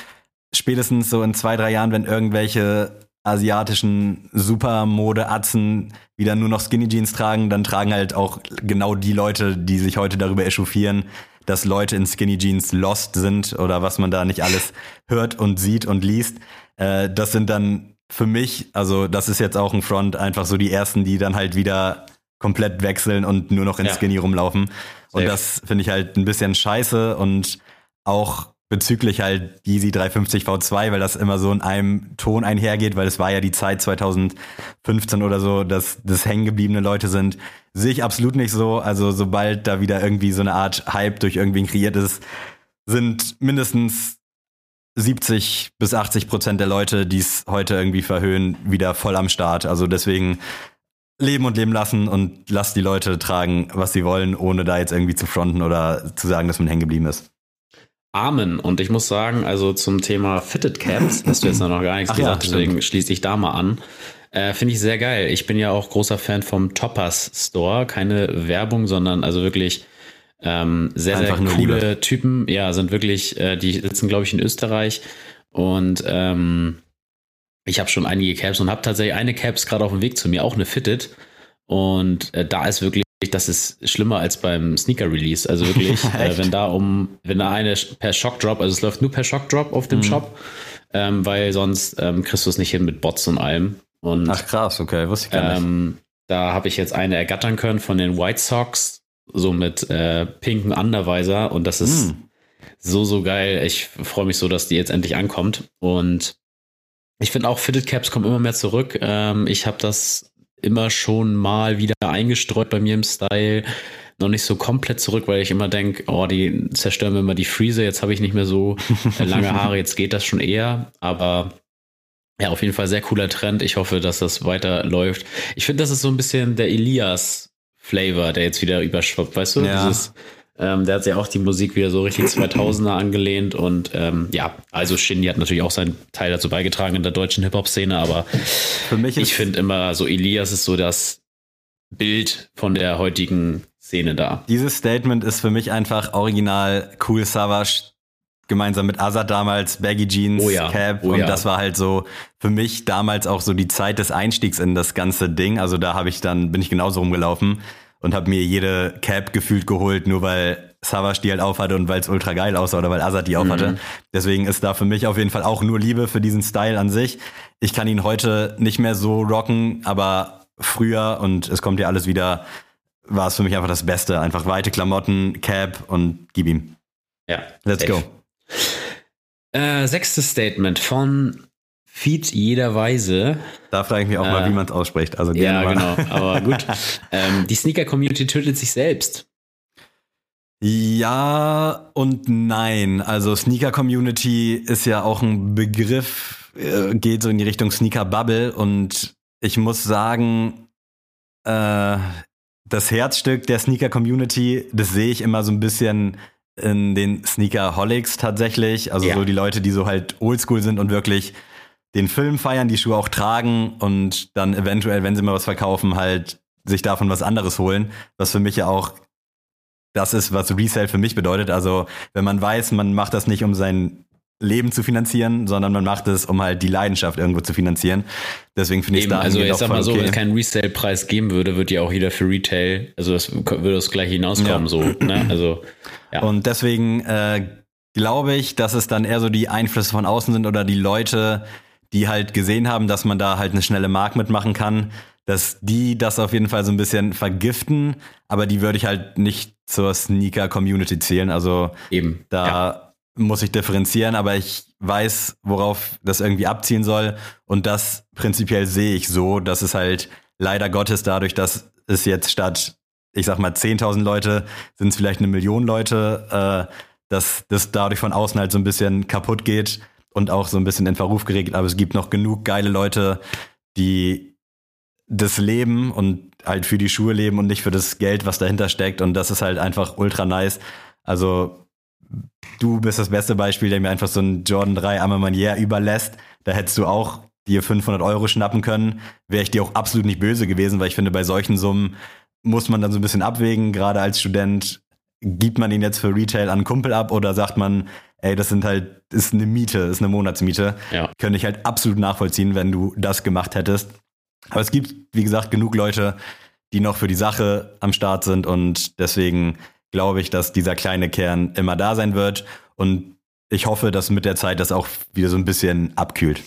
Spätestens so in zwei, drei Jahren, wenn irgendwelche asiatischen Supermode-Atzen wieder nur noch Skinny Jeans tragen, dann tragen halt auch genau die Leute, die sich heute darüber echauffieren, dass Leute in Skinny Jeans lost sind oder was man da nicht alles hört und sieht und liest. Äh, das sind dann für mich, also das ist jetzt auch ein Front, einfach so die ersten, die dann halt wieder komplett wechseln und nur noch in Ja. Skinny rumlaufen. Und Safe. das finde ich halt ein bisschen scheiße und auch bezüglich halt Yeezy 350 V2, weil das immer so in einem Ton einhergeht, weil es war ja die Zeit 2015 oder so, dass das hängengebliebene Leute sind. Sehe ich absolut nicht so. Also sobald da wieder irgendwie so eine Art Hype durch irgendwen kreiert ist, sind mindestens 70 bis 80 Prozent der Leute, die es heute irgendwie verhöhnen, wieder voll am Start. Also deswegen leben und leben lassen und lass die Leute tragen, was sie wollen, ohne da jetzt irgendwie zu fronten oder zu sagen, dass man hängen geblieben ist. Amen. Und ich muss sagen, also zum Thema Fitted Caps, hast du jetzt noch gar nichts Ach ja, gesagt, deswegen stimmt. schließe ich da mal an. Äh, Finde ich sehr geil. Ich bin ja auch großer Fan vom Toppers Store. Keine Werbung, sondern also wirklich ähm, sehr, Einfach sehr coole Liebe. Typen. Ja, sind wirklich, äh, die sitzen, glaube ich, in Österreich. Und ähm, ich habe schon einige Caps und habe tatsächlich eine Caps gerade auf dem Weg zu mir, auch eine Fitted. Und äh, da ist wirklich, das ist schlimmer als beim Sneaker-Release. Also wirklich, äh, wenn da um, wenn da eine per Shockdrop, also es läuft nur per Shockdrop auf dem Mhm. Shop, ähm, weil sonst ähm, kriegst du es nicht hin mit Bots und allem. Und Ach krass, okay, wusste ich gar nicht. ähm, da habe ich jetzt eine ergattern können von den White Sox, so mit äh, pinken Undervisor und das ist Hm. so, so geil. Ich freue mich so, dass die jetzt endlich ankommt. Und ich finde auch Fitted Caps kommen immer mehr zurück. Ähm, ich habe das immer schon mal wieder eingestreut bei mir im Style. Noch nicht so komplett zurück, weil ich immer denke, oh, die zerstören mir immer die Friese. Jetzt habe ich nicht mehr so äh, lange Haare, jetzt geht das schon eher. Aber ja, auf jeden Fall sehr cooler Trend. Ich hoffe, dass das weiterläuft. Ich finde, das ist so ein bisschen der Elias-Flavor, der jetzt wieder überschwappt, weißt du? Ja. Dieses Ähm, der hat ja auch die Musik wieder so richtig 2000er angelehnt und ähm, ja, also Shindy hat natürlich auch seinen Teil dazu beigetragen in der deutschen Hip-Hop-Szene, aber Für mich ich finde immer so, Elias ist so das Bild von der heutigen Szene da. Dieses Statement ist für mich einfach original Cool Savage gemeinsam mit Azad damals, Baggy Jeans, Oh ja, Cap oh und ja. das war halt so für mich damals auch so die Zeit des Einstiegs in das ganze Ding. Also da habe ich dann bin ich genauso rumgelaufen und habe mir jede Cap gefühlt geholt, nur weil Savage die halt aufhatte und weil es ultra geil aussah oder weil Azad die aufhatte. Deswegen ist da für mich auf jeden Fall auch nur Liebe für diesen Style an sich. Ich kann ihn heute nicht mehr so rocken, aber früher und es kommt ja alles wieder, war es für mich einfach das Beste. Einfach weite Klamotten, Cap und gib ihm. Ja, Let's safe. go. Äh, sechstes Statement von Feed jeder Weise. Da frage ich mich auch Äh, mal, wie man es ausspricht. Also Ja, gerne mal. genau, aber gut. ähm, die Sneaker-Community tötet sich selbst. Ja und nein. Also Sneaker Community ist ja auch ein Begriff, äh, geht so in die Richtung Sneaker Bubble und ich muss sagen, äh, das Herzstück der Sneaker Community, das sehe ich immer so ein bisschen in den Sneakerholics tatsächlich. Also Ja. so die Leute, die so halt oldschool sind und wirklich den Film feiern, die Schuhe auch tragen und dann eventuell, wenn sie mal was verkaufen, halt sich davon was anderes holen. Was für mich ja auch das ist, was Resale für mich bedeutet. Also, wenn man weiß, man macht das nicht, um sein Leben zu finanzieren, sondern man macht es, um halt die Leidenschaft irgendwo zu finanzieren. Deswegen finde ich es da also ich sag mal so, okay. wenn es keinen Resale-Preis geben würde, würde ja auch jeder für Retail, also das würde das gleich hinauskommen, Ja. so, ne? Also, ja. Und deswegen äh, glaube ich, dass es dann eher so die Einflüsse von außen sind oder die Leute, die halt gesehen haben, dass man da halt eine schnelle Mark mitmachen kann, dass die das auf jeden Fall so ein bisschen vergiften, aber die würde ich halt nicht zur Sneaker-Community zählen. Also eben. Da ja. Muss ich differenzieren, aber ich weiß, worauf das irgendwie abziehen soll. Und das prinzipiell sehe ich so, dass es halt leider Gottes dadurch, dass es jetzt statt, ich sag mal, 10.000 Leute, sind es vielleicht eine Million Leute, äh, dass das dadurch von außen halt so ein bisschen kaputt geht und auch so ein bisschen in Verruf geregt. Aber es gibt noch genug geile Leute, die das Leben und halt für die Schuhe leben und nicht für das Geld, was dahinter steckt. Und das ist halt einfach ultra nice. Also du bist das beste Beispiel, der mir einfach so einen Jordan 3 Arme Manier überlässt. Da hättest du auch dir 500 Euro schnappen können. Wäre ich dir auch absolut nicht böse gewesen, weil ich finde, bei solchen Summen muss man dann so ein bisschen abwägen, gerade als Student. Gibt man ihn jetzt für Retail an einen Kumpel ab oder sagt man, ey, das sind halt, ist eine Miete, ist eine Monatsmiete. Ja. Könnte ich halt absolut nachvollziehen, wenn du das gemacht hättest. Aber es gibt, wie gesagt, genug Leute, die noch für die Sache am Start sind und deswegen glaube ich, dass dieser kleine Kern immer da sein wird und ich hoffe, dass mit der Zeit das auch wieder so ein bisschen abkühlt.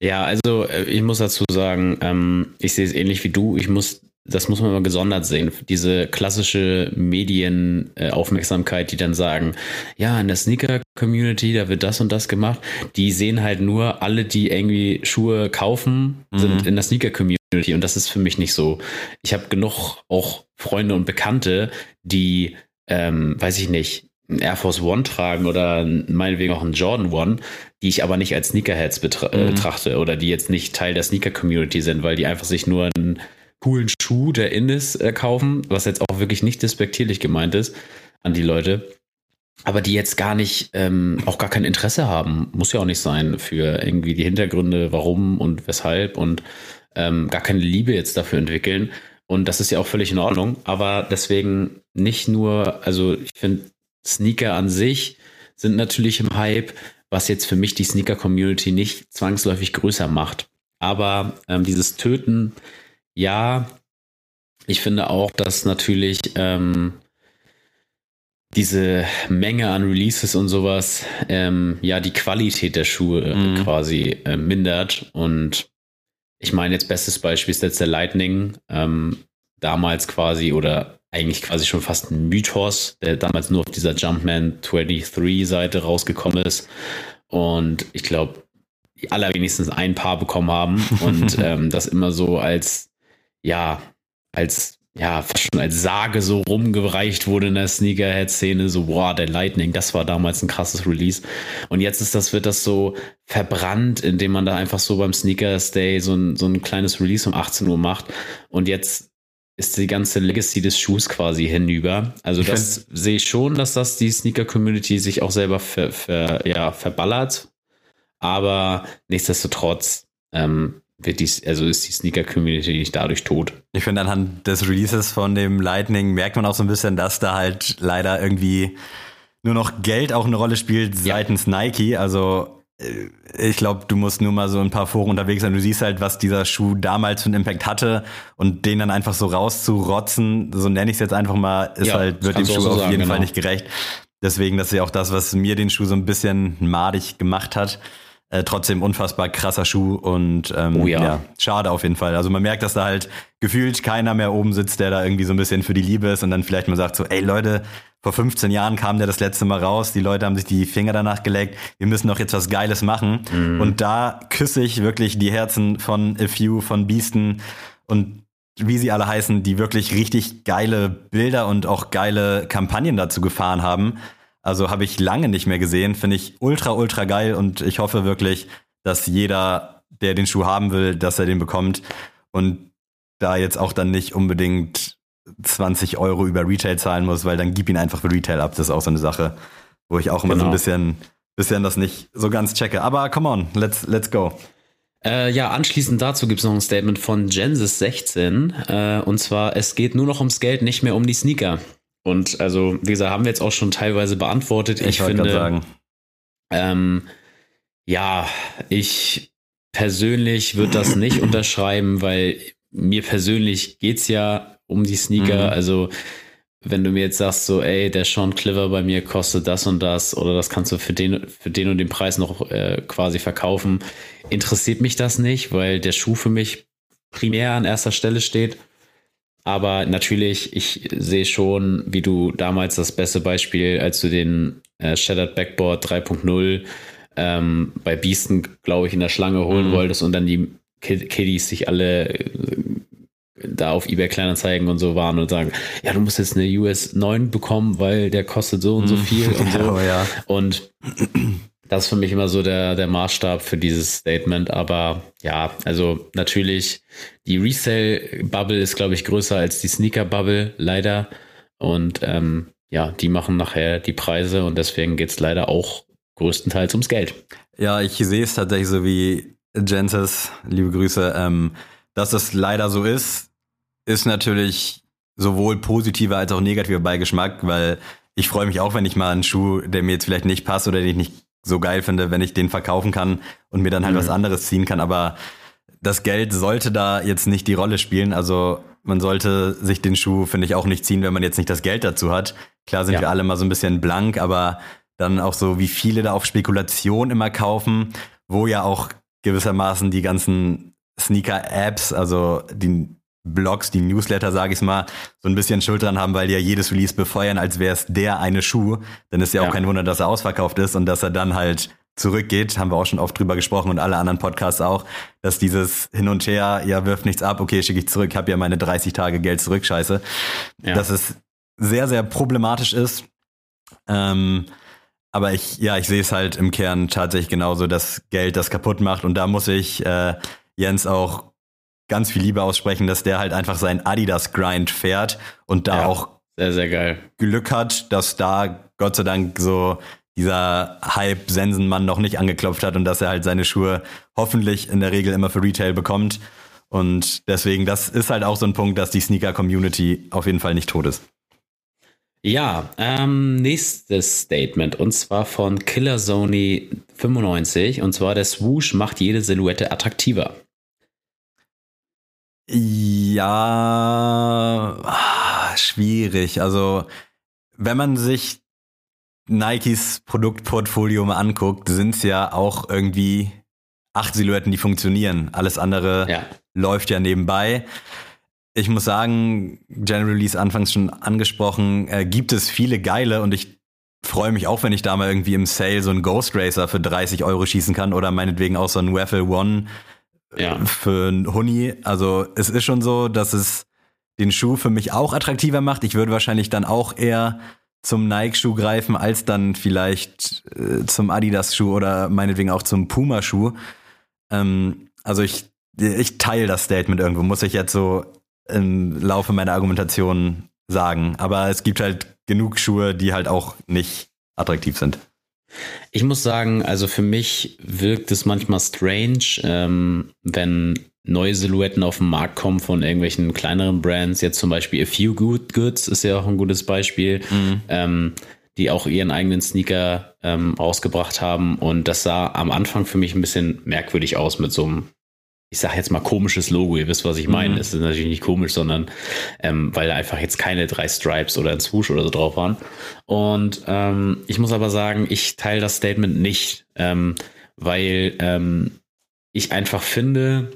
Ja, also äh, ich muss dazu sagen, ähm, ich sehe es ähnlich wie du. Ich muss, das muss man mal gesondert sehen. Diese klassische Medienaufmerksamkeit, die dann sagen, ja, in der Sneaker-Community, da wird das und das gemacht. Die sehen halt nur alle, die irgendwie Schuhe kaufen, sind Mhm. in der Sneaker-Community. Und das ist für mich nicht so. Ich habe genug auch Freunde und Bekannte, die, ähm, weiß ich nicht, einen Air Force One tragen oder meinetwegen auch einen Jordan One, die ich aber nicht als Sneakerheads betra äh, Mhm. betrachte oder die jetzt nicht Teil der Sneaker-Community sind, weil die einfach sich nur einen coolen Schuh, der in ist, äh, kaufen, was jetzt auch wirklich nicht despektierlich gemeint ist an die Leute. Aber die jetzt gar nicht, ähm, auch gar kein Interesse haben, muss ja auch nicht sein, für irgendwie die Hintergründe, warum und weshalb und ähm, gar keine Liebe jetzt dafür entwickeln. Und das ist ja auch völlig in Ordnung. Aber deswegen nicht nur, also ich finde, Sneaker an sich sind natürlich im Hype, was jetzt für mich die Sneaker-Community nicht zwangsläufig größer macht. Aber ähm, dieses Töten, ja, ich finde auch, dass natürlich ähm, diese Menge an Releases und sowas, ähm, ja, die Qualität der Schuhe äh, Mhm. quasi äh, mindert. Und ich meine, jetzt bestes Beispiel ist jetzt der Lightning, ähm, damals quasi oder eigentlich quasi schon fast ein Mythos, der damals nur auf dieser Jumpman 23 Seite rausgekommen ist. Und ich glaube, die allerwenigstens ein Paar bekommen haben und ähm, das immer so als, ja, als, ja, fast schon als Sage so rumgereicht wurde in der Sneakerhead-Szene, so, boah, der Lightning, das war damals ein krasses Release. Und jetzt ist das, wird das so verbrannt, indem man da einfach so beim Sneakers Day so ein, so ein kleines Release um 18 Uhr macht. Und jetzt ist die ganze Legacy des Schuhs quasi hinüber. Also Ich das sehe ich schon, dass das die Sneaker-Community sich auch selber ver, ver, ja, verballert. Aber nichtsdestotrotz ähm, wird dies, also ist die Sneaker-Community nicht dadurch tot. Ich finde, anhand des Releases von dem Lightning merkt man auch so ein bisschen, dass da halt leider irgendwie nur noch Geld auch eine Rolle spielt Ja. seitens Nike. Also äh, ich glaube, du musst nur mal so ein paar Foren unterwegs sein. Du siehst halt, was dieser Schuh damals für einen Impact hatte und den dann einfach so rauszurotzen, so nenne ich es jetzt einfach mal, ist Ja, halt, wird dem Schuh so auf sagen, jeden genau. Fall nicht gerecht. Deswegen, das ist ja auch das, was mir den Schuh so ein bisschen madig gemacht hat. Äh, trotzdem unfassbar krasser Schuh und ähm, Oh ja. ja, schade auf jeden Fall. Also man merkt, dass da halt gefühlt keiner mehr oben sitzt, der da irgendwie so ein bisschen für die Liebe ist und dann vielleicht mal sagt so, ey Leute, vor 15 Jahren kam der das letzte Mal raus, die Leute haben sich die Finger danach geleckt, wir müssen doch jetzt was Geiles machen. Und da küsse ich wirklich die Herzen von A Few, von Beasten und wie sie alle heißen, die wirklich richtig geile Bilder und auch geile Kampagnen dazu gefahren haben. Also habe ich lange nicht mehr gesehen, finde ich ultra, ultra geil und ich hoffe wirklich, dass jeder, der den Schuh haben will, dass er den bekommt und da jetzt auch dann nicht unbedingt 20 Euro über Retail zahlen muss, weil dann gib ihn einfach für Retail ab. Das ist auch so eine Sache, wo ich auch immer so ein Genau. bisschen, bisschen das nicht so ganz checke. Aber come on, let's, let's go. Äh, ja, anschließend dazu gibt es noch ein Statement von Genesis 16. Äh, und zwar, es geht nur noch ums Geld, nicht mehr um die Sneaker. Und also, wie gesagt, haben wir jetzt auch schon teilweise beantwortet. Ich, Ich, finde, sagen. Ähm, ja, ich persönlich würde das nicht unterschreiben, weil mir persönlich geht's ja um die Sneaker. Mhm. Also wenn du mir jetzt sagst, so, ey, der Sean Cliver bei mir kostet das und das oder das kannst du für den, für den und den Preis noch äh, quasi verkaufen, interessiert mich das nicht, weil der Schuh für mich primär an erster Stelle steht. Aber natürlich, ich sehe schon, wie du damals das beste Beispiel, als du den äh, Shattered Backboard 3.0 ähm, bei Beasten, glaube ich, in der Schlange holen Mhm. wolltest und dann die Kid Kiddies sich alle äh, da auf eBay Kleinanzeigen und so waren und sagen, ja, du musst jetzt eine US 9 bekommen, weil der kostet so und so viel und so. Oh ja. Und das ist für mich immer so der, der Maßstab für dieses Statement. Aber ja, also natürlich, die Resale-Bubble ist, glaube ich, größer als die Sneaker-Bubble, leider. Und ähm, ja, die machen nachher die Preise und deswegen geht es leider auch größtenteils ums Geld. Ja, ich sehe es tatsächlich so wie Jenses, liebe Grüße, ähm, dass es leider so ist, ist natürlich sowohl positiver als auch negativer Beigeschmack, weil ich freue mich auch, wenn ich mal einen Schuh, der mir jetzt vielleicht nicht passt oder den ich nicht so geil finde, wenn ich den verkaufen kann und mir dann halt Mhm. was anderes ziehen kann. Aber das Geld sollte da jetzt nicht die Rolle spielen. Also man sollte sich den Schuh, finde ich, auch nicht ziehen, wenn man jetzt nicht das Geld dazu hat. Klar sind Ja. wir alle mal so ein bisschen blank, aber dann auch so, wie viele da auf Spekulation immer kaufen, wo ja auch gewissermaßen die ganzen Sneaker-Apps, also die Blogs, die Newsletter, sage ich mal, so ein bisschen Schuld dran haben, weil die ja jedes Release befeuern, als wäre es der eine Schuh. Dann ist ja auch Ja. kein Wunder, dass er ausverkauft ist und dass er dann halt zurückgeht, haben wir auch schon oft drüber gesprochen und alle anderen Podcasts auch, dass dieses Hin und Her, ja, wirft nichts ab, okay, schicke ich zurück, habe ja meine 30 Tage Geld zurück, scheiße, Ja. dass es sehr, sehr problematisch ist. Ähm, aber ich, ja, ich sehe es halt im Kern tatsächlich genauso, dass Geld das kaputt macht und da muss ich äh, Jens auch ganz viel Liebe aussprechen, dass der halt einfach seinen Adidas-Grind fährt und da Ja. auch Sehr, sehr geil. Glück hat, dass da Gott sei Dank so dieser Hype Sensenmann noch nicht angeklopft hat und dass er halt seine Schuhe hoffentlich in der Regel immer für Retail bekommt. Und deswegen, das ist halt auch so ein Punkt, dass die Sneaker-Community auf jeden Fall nicht tot ist. Ja, ähm, nächstes Statement und zwar von Killer Sony 95 und zwar der Swoosh macht jede Silhouette attraktiver. Ja, ah, schwierig. Also, wenn man sich Nikes Produktportfolio mal anguckt, sind es ja auch irgendwie acht Silhouetten, die funktionieren. Alles andere Ja, läuft ja nebenbei. Ich muss sagen, General Release anfangs schon angesprochen, äh, gibt es viele geile und ich freue mich auch, wenn ich da mal irgendwie im Sale so einen Ghost Racer für 30 Euro schießen kann oder meinetwegen auch so einen Waffle One ja, für einen Huni. Also es ist schon so, dass es den Schuh für mich auch attraktiver macht. Ich würde wahrscheinlich dann auch eher zum Nike-Schuh greifen, als dann vielleicht äh, zum Adidas-Schuh oder meinetwegen auch zum Puma-Schuh. Ähm, also ich, ich teile das Statement irgendwo, muss ich jetzt so im Laufe meiner Argumentation sagen. Aber es gibt halt genug Schuhe, die halt auch nicht attraktiv sind. Ich muss sagen, also für mich wirkt es manchmal strange, ähm, wenn neue Silhouetten auf den Markt kommen von irgendwelchen kleineren Brands. Jetzt zum Beispiel A Few Good Goods ist ja auch ein gutes Beispiel, mhm. ähm, die auch ihren eigenen Sneaker ähm, rausgebracht haben. Und das sah am Anfang für mich ein bisschen merkwürdig aus mit so einem ich sage jetzt mal komisches Logo, ihr wisst, was ich meine. Mhm. Es ist natürlich nicht komisch, sondern ähm, weil da einfach jetzt keine drei Stripes oder ein Swoosh oder so drauf waren. Und ähm, ich muss aber sagen, ich teile das Statement nicht, ähm, weil ähm, ich einfach finde,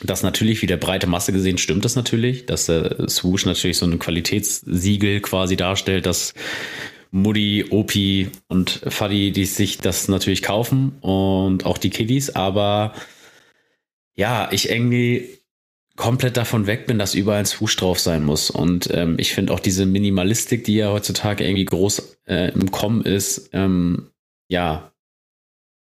dass natürlich wie der breite Masse gesehen stimmt das natürlich, dass der Swoosh natürlich so ein Qualitätssiegel quasi darstellt, dass Mutti, Opi und Fadi, die sich das natürlich kaufen und auch die Kiddies, aber ja, ich irgendwie komplett davon weg bin, dass überall ein Swoosh drauf sein muss. Und ähm, ich finde auch diese Minimalistik, die ja heutzutage irgendwie groß äh, im Kommen ist, ähm, ja,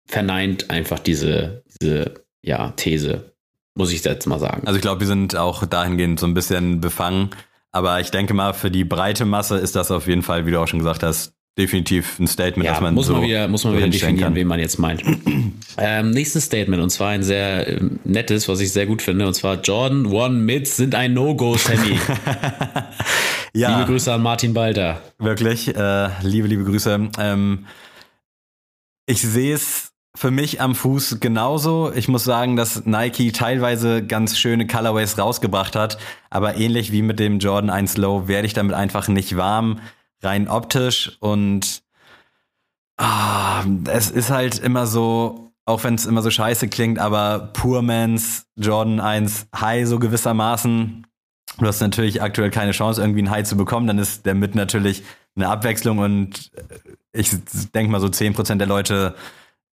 verneint einfach diese, diese ja, These, muss ich jetzt mal sagen. Also ich glaube, wir sind auch dahingehend so ein bisschen befangen. Aber ich denke mal, für die breite Masse ist das auf jeden Fall, wie du auch schon gesagt hast, definitiv ein Statement, ja, dass man muss so man wieder, muss man wieder definieren, kann. wen man jetzt meint. ähm, nächstes Statement und zwar ein sehr äh, nettes, was ich sehr gut finde und zwar Jordan One Mids sind ein No-Go, Sammy. ja. Liebe Grüße an Martin Balder. Wirklich, äh, liebe, liebe Grüße. Ähm, ich sehe es für mich am Fuß genauso. Ich muss sagen, dass Nike teilweise ganz schöne Colorways rausgebracht hat, aber ähnlich wie mit dem Jordan 1 Low werde ich damit einfach nicht warm rein optisch und ah, es ist halt immer so, auch wenn es immer so scheiße klingt, aber Poor Man's Jordan 1 High so gewissermaßen. Du hast natürlich aktuell keine Chance, irgendwie ein High zu bekommen, dann ist der mit natürlich eine Abwechslung und ich denke mal so 10% der Leute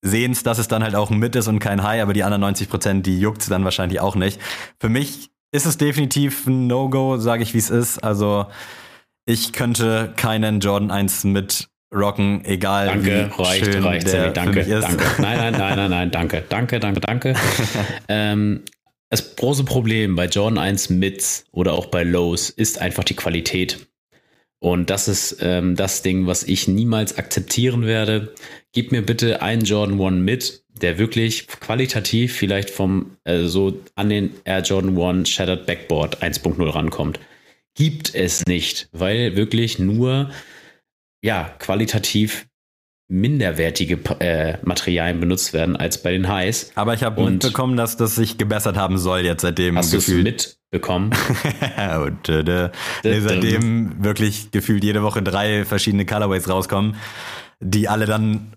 sehen es, dass es dann halt auch ein Mit ist und kein High, aber die anderen 90%, die juckt es dann wahrscheinlich auch nicht. Für mich ist es definitiv ein No-Go, sage ich wie es ist. Also ich könnte keinen Jordan 1 mit rocken, egal danke, wie reicht, schön reicht, der Sammy, danke, für mich ist. danke. Nein, nein, nein, nein, nein, danke, danke, danke, danke. ähm, das große Problem bei Jordan 1 Mids oder auch bei Lows ist einfach die Qualität. Und das ist ähm, das Ding, was ich niemals akzeptieren werde. Gib mir bitte einen Jordan 1 mit, der wirklich qualitativ vielleicht vom äh, so an den Air Jordan 1 Shattered Backboard 1.0 rankommt gibt es nicht, weil wirklich nur ja qualitativ minderwertige äh, Materialien benutzt werden als bei den Highs. Aber ich habe mitbekommen, dass das sich gebessert haben soll jetzt seitdem. Hast du es mitbekommen? und äh, nee, seitdem wirklich gefühlt jede Woche drei verschiedene Colorways rauskommen, die alle dann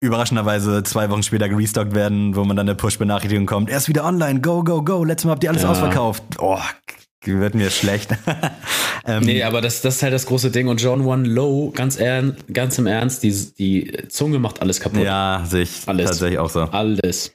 überraschenderweise zwei Wochen später gerestockt werden, wo man dann eine Push-Benachrichtigung kommt. Erst wieder online, go, go, go, letztes Mal habt ihr alles ja. ausverkauft. Oh, wird mir schlecht. ähm, nee, aber das, das ist halt das große Ding. Und John One Low, ganz, ganz im Ernst, die, die Zunge macht alles kaputt. Ja, sehe ich alles. tatsächlich auch so. Alles.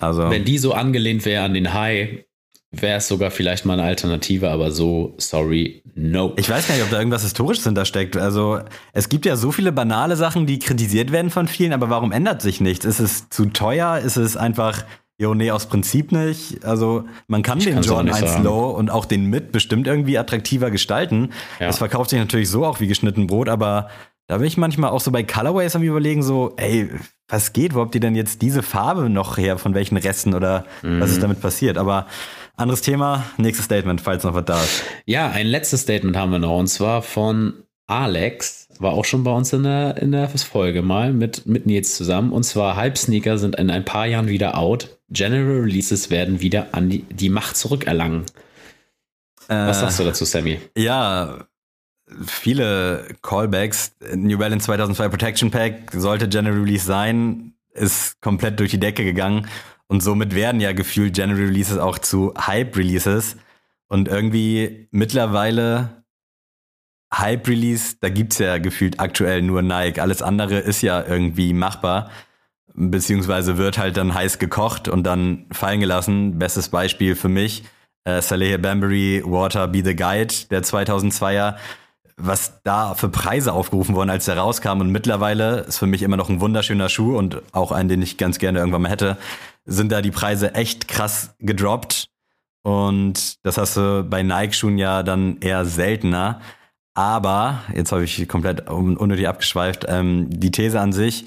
Also. Wenn die so angelehnt wäre an den High, wäre es sogar vielleicht mal eine Alternative, aber so, sorry, no. Ich weiß gar nicht, ob da irgendwas Historisches hintersteckt. Also, es gibt ja so viele banale Sachen, die kritisiert werden von vielen, aber warum ändert sich nichts? Ist es zu teuer? Ist es einfach Jo, nee, aus Prinzip nicht. Also man kann ich den Jordan 1 sagen. Low und auch den Mid bestimmt irgendwie attraktiver gestalten. Ja. Das verkauft sich natürlich so auch wie geschnitten Brot, aber da bin ich manchmal auch so bei Colorways am überlegen, so, ey, was geht? Wo habt ihr denn jetzt diese Farbe noch her? Von welchen Resten oder mhm. was ist mhm. damit passiert? Aber anderes Thema, nächstes Statement, falls noch was da ist. Ja, ein letztes Statement haben wir noch und zwar von Alex war auch schon bei uns in der, in der Folge mal mit, mit Nils zusammen. Und zwar Halbsneaker sind in ein paar Jahren wieder out. General Releases werden wieder an die, die Macht zurückerlangen. Äh, Was sagst du dazu, Sammy? Ja, viele Callbacks. New Balance 2002 Protection Pack sollte General Release sein, ist komplett durch die Decke gegangen. Und somit werden ja gefühlt General Releases auch zu Hype Releases. Und irgendwie mittlerweile Hype-Release, da gibt's ja gefühlt aktuell nur Nike. Alles andere ist ja irgendwie machbar, beziehungsweise wird halt dann heiß gekocht und dann fallen gelassen. Bestes Beispiel für mich, äh, Saleh Bambury Water Be the Guide, der 2002er. Was da für Preise aufgerufen wurden, als der rauskam und mittlerweile ist für mich immer noch ein wunderschöner Schuh und auch einen, den ich ganz gerne irgendwann mal hätte, sind da die Preise echt krass gedroppt Und das hast du bei Nike-Schuhen ja dann eher seltener. Aber, jetzt habe ich komplett un- unnötig abgeschweift, ähm, die These an sich,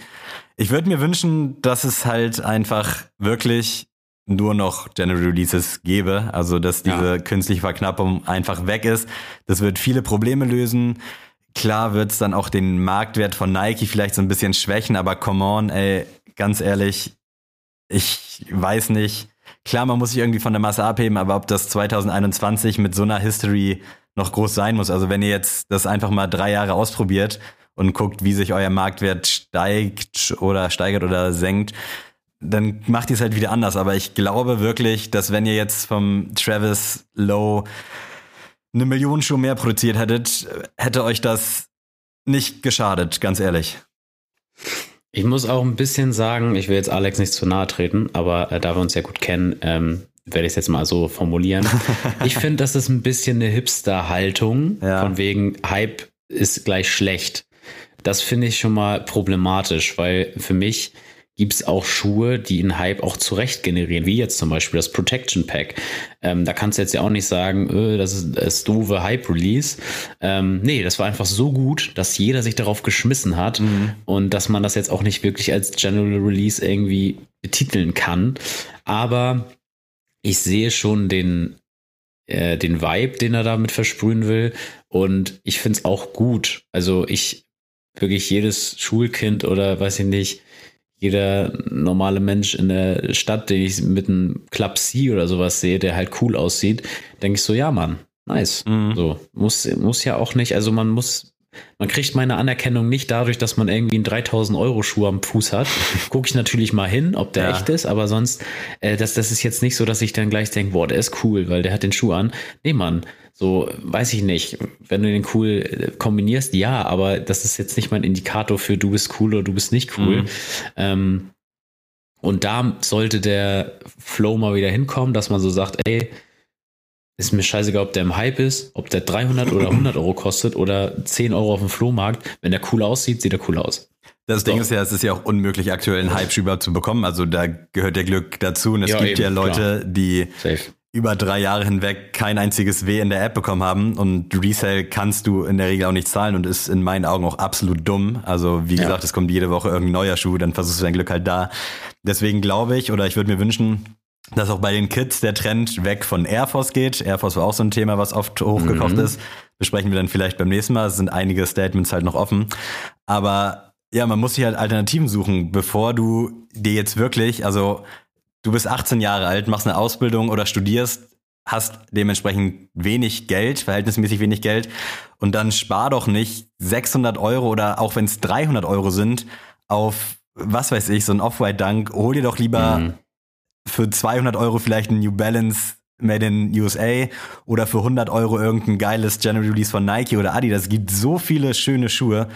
ich würde mir wünschen, dass es halt einfach wirklich nur noch General Releases gäbe, also dass diese Ja. künstliche Verknappung einfach weg ist. Das wird viele Probleme lösen. Klar wird es dann auch den Marktwert von Nike vielleicht so ein bisschen schwächen, aber come on, ey, ganz ehrlich, ich weiß nicht. Klar, man muss sich irgendwie von der Masse abheben, aber ob das 2021 mit so einer History noch groß sein muss. Also wenn ihr jetzt das einfach mal drei Jahre ausprobiert und guckt, wie sich euer Marktwert steigt oder steigert oder senkt, dann macht ihr es halt wieder anders. Aber ich glaube wirklich, dass wenn ihr jetzt vom Travis Low eine Million Schuhe mehr produziert hättet, hätte euch das nicht geschadet, ganz ehrlich. Ich muss auch ein bisschen sagen, ich will jetzt Alex nicht zu nahe treten, aber äh, da wir uns ja gut kennen, ähm, werde ich es jetzt mal so formulieren. ich finde, das ist ein bisschen eine Hipster-Haltung, Ja. von wegen Hype ist gleich schlecht. Das finde ich schon mal problematisch, weil für mich gibt es auch Schuhe, die einen Hype auch zurecht generieren, wie jetzt zum Beispiel das Protection Pack. Ähm, da kannst du jetzt ja auch nicht sagen, öh, das ist das doofe Hype-Release. Ähm, nee, das war einfach so gut, dass jeder sich darauf geschmissen hat und dass man das jetzt auch nicht wirklich als General Release irgendwie betiteln kann. Aber ich sehe schon den, äh, den Vibe, den er damit versprühen will. Und ich finde es auch gut. Also ich wirklich jedes Schulkind oder weiß ich nicht, jeder normale Mensch in der Stadt, den ich mit einem Club C oder sowas sehe, der halt cool aussieht, denke ich so, ja, Mann, nice. Mhm. So, muss, muss ja auch nicht, also man muss, man kriegt meine Anerkennung nicht dadurch, dass man irgendwie einen 3000 Euro Schuh am Fuß hat. Gucke ich natürlich mal hin, ob der Ja. echt ist, aber sonst, äh, das, das ist jetzt nicht so, dass ich dann gleich denke, boah, der ist cool, weil der hat den Schuh an. Nee, Mann, so, weiß ich nicht. Wenn du den cool äh, kombinierst, ja, aber das ist jetzt nicht mein Indikator für du bist cool oder du bist nicht cool. Mhm. Ähm, und da sollte der Flow mal wieder hinkommen, dass man so sagt, ey, ist mir scheißegal, ob der im Hype ist, ob der 300 oder 100 Euro kostet oder 10 Euro auf dem Flohmarkt. Wenn der cool aussieht, sieht er cool aus. Das Ding ist ja, es ist ja auch unmöglich, aktuell einen Hype überhaupt zu bekommen. Also da gehört der Glück dazu. Und es Ja, gibt eben, ja Leute, die Safe. über drei Jahre hinweg kein einziges W in der App bekommen haben. Und Resale kannst du in der Regel auch nicht zahlen und ist in meinen Augen auch absolut dumm. Also wie Ja. gesagt, es kommt jede Woche irgendein neuer Schuh, dann versuchst du dein Glück halt da. Deswegen glaube ich, oder ich würde mir wünschen, dass auch bei den Kids der Trend weg von Air Force geht. Air Force war auch so ein Thema, was oft hochgekocht Mhm. ist. Besprechen wir dann vielleicht beim nächsten Mal. Es sind einige Statements halt noch offen. Aber ja, man muss sich halt Alternativen suchen, bevor du dir jetzt wirklich, also du bist 18 Jahre alt, machst eine Ausbildung oder studierst, hast dementsprechend wenig Geld, verhältnismäßig wenig Geld und dann spar doch nicht 600 Euro oder auch wenn es 300 Euro sind auf, was weiß ich, so ein Off-White Dunk, hol dir doch lieber Mhm. Für 200 Euro vielleicht ein New Balance Made in USA oder für 100 Euro irgendein geiles General Release von Nike oder Adidas. Es gibt so viele schöne Schuhe,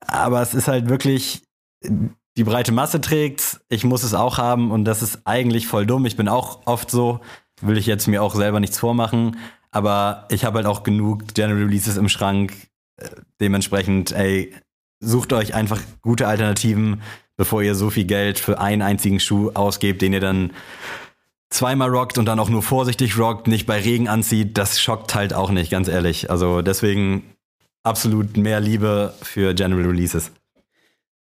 aber es ist halt wirklich, die breite Masse trägt ich muss es auch haben und das ist eigentlich voll dumm. Ich bin auch oft so, will ich jetzt mir auch selber nichts vormachen, aber ich habe halt auch genug General Releases im Schrank. Äh, Dementsprechend, ey, sucht euch einfach gute Alternativen, bevor ihr so viel Geld für einen einzigen Schuh ausgebt, den ihr dann zweimal rockt und dann auch nur vorsichtig rockt, nicht bei Regen anzieht. Das schockt halt auch nicht, ganz ehrlich. Also deswegen absolut mehr Liebe für General Releases.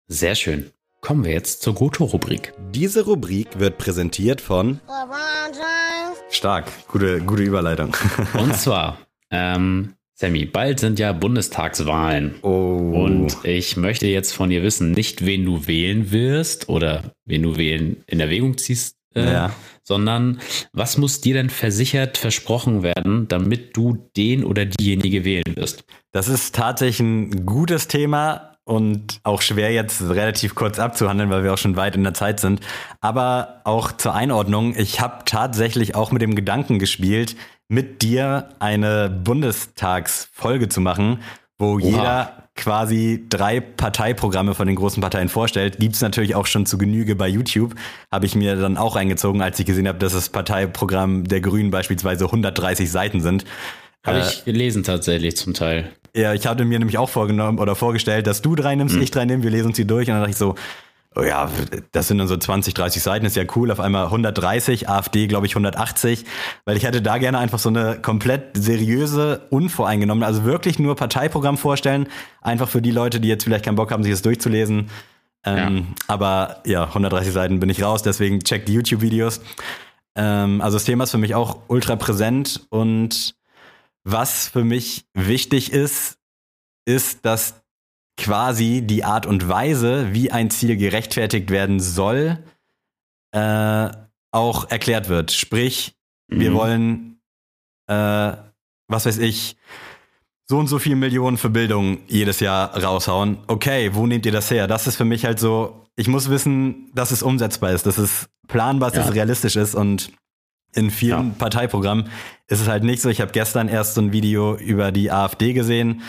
Sehr schön. Kommen wir jetzt zur Goto-Rubrik. Diese Rubrik wird präsentiert von LeBron James. Stark, gute, gute Überleitung. Und zwar, ähm, Sammy, bald sind ja Bundestagswahlen. Oh. Und ich möchte jetzt von dir wissen, nicht wen du wählen wirst oder wen du wählen in Erwägung ziehst, äh, Ja. sondern was muss dir denn versichert versprochen werden, damit du den oder diejenige wählen wirst? Das ist tatsächlich ein gutes Thema und auch schwer jetzt relativ kurz abzuhandeln, weil wir auch schon weit in der Zeit sind. Aber auch zur Einordnung, ich habe tatsächlich auch mit dem Gedanken gespielt, mit dir eine Bundestagsfolge zu machen, wo jeder quasi drei Parteiprogramme von den großen Parteien vorstellt. Gibt's natürlich auch schon zu Genüge bei YouTube. Habe ich mir dann auch reingezogen, als ich gesehen habe, dass das Parteiprogramm der Grünen beispielsweise 130 Seiten sind. Habe Äh, ich gelesen tatsächlich zum Teil. Ja, ich hatte mir nämlich auch vorgenommen oder vorgestellt, dass du drei nimmst, ich drei nehme, wir lesen uns die durch und dann dachte ich so, oh ja, das sind dann so 20, 30 Seiten, ist ja cool. Auf einmal 130, AfD, glaube ich, 180. Weil ich hätte da gerne einfach so eine komplett seriöse, unvoreingenommene, also wirklich nur Parteiprogramm vorstellen. Einfach für die Leute, die jetzt vielleicht keinen Bock haben, sich das durchzulesen. Ähm, ja. Aber ja, 130 Seiten bin ich raus, deswegen checkt die YouTube-Videos. Ähm, also das Thema ist für mich auch ultra präsent und was für mich wichtig ist, ist, dass quasi die Art und Weise, wie ein Ziel gerechtfertigt werden soll, äh, auch erklärt wird. Sprich, mhm. wir wollen, äh, was weiß ich, so und so viel Millionen für Bildung jedes Jahr raushauen. Okay, wo nehmt ihr das her? Das ist für mich halt so, ich muss wissen, dass es umsetzbar ist, dass es planbar ist, ja. dass es realistisch ist und in vielen ja. Parteiprogrammen ist es halt nicht so. Ich habe gestern erst so ein Video über die AfD gesehen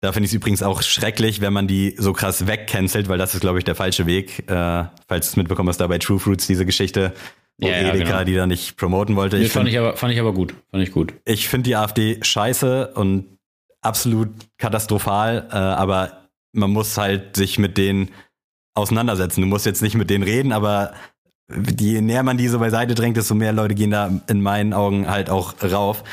da finde ich es übrigens auch schrecklich, wenn man die so krass wegcancelt, weil das ist, glaube ich, der falsche Weg. Äh, falls du es mitbekommen hast, da bei True Fruits diese Geschichte, wo ja, Edeka ja, genau. die da nicht promoten wollte. Nee, ich fand, find, ich aber, fand ich aber gut. Fand ich gut. Ich finde die AfD scheiße und absolut katastrophal, äh, aber man muss halt sich mit denen auseinandersetzen. Du musst jetzt nicht mit denen reden, aber je näher man die so beiseite drängt, desto mehr Leute gehen da in meinen Augen halt auch rauf.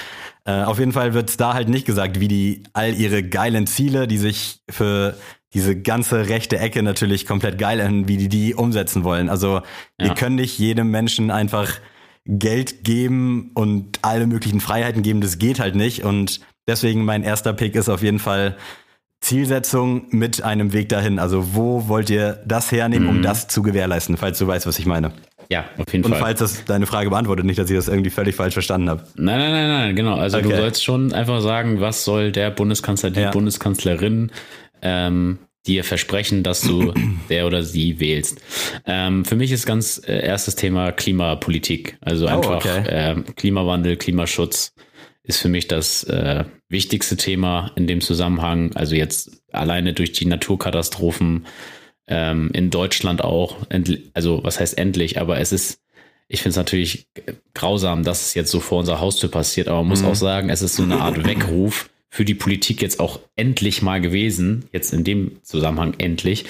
Äh, auf jeden Fall wird es da halt nicht gesagt, wie die all ihre geilen Ziele, die sich für diese ganze rechte Ecke natürlich komplett geil an, wie die die umsetzen wollen. Also ja. wir können nicht jedem Menschen einfach Geld geben und alle möglichen Freiheiten geben. Das geht halt nicht. Und deswegen mein erster Pick ist auf jeden Fall Zielsetzung mit einem Weg dahin. Also wo wollt ihr das hernehmen, um mhm. das zu gewährleisten, falls du weißt, was ich meine? Ja, auf jeden Und Fall. Und falls das deine Frage beantwortet, nicht, dass ich das irgendwie völlig falsch verstanden habe. Nein, nein, nein, nein, genau. Also okay. du sollst schon einfach sagen, was soll der Bundeskanzler, die ja. Bundeskanzlerin ähm, dir versprechen, dass du der oder sie wählst. Ähm, für mich ist ganz äh, erstes Thema Klimapolitik. Also oh, einfach okay. äh, Klimawandel, Klimaschutz ist für mich das äh, wichtigste Thema in dem Zusammenhang. Also jetzt alleine durch die Naturkatastrophen ähm, in Deutschland auch, also was heißt endlich, aber es ist, ich finde es natürlich grausam, dass es jetzt so vor unserer Haustür passiert, aber man muss mhm. auch sagen, es ist so eine Art Weckruf für die Politik jetzt auch endlich mal gewesen, jetzt in dem Zusammenhang endlich,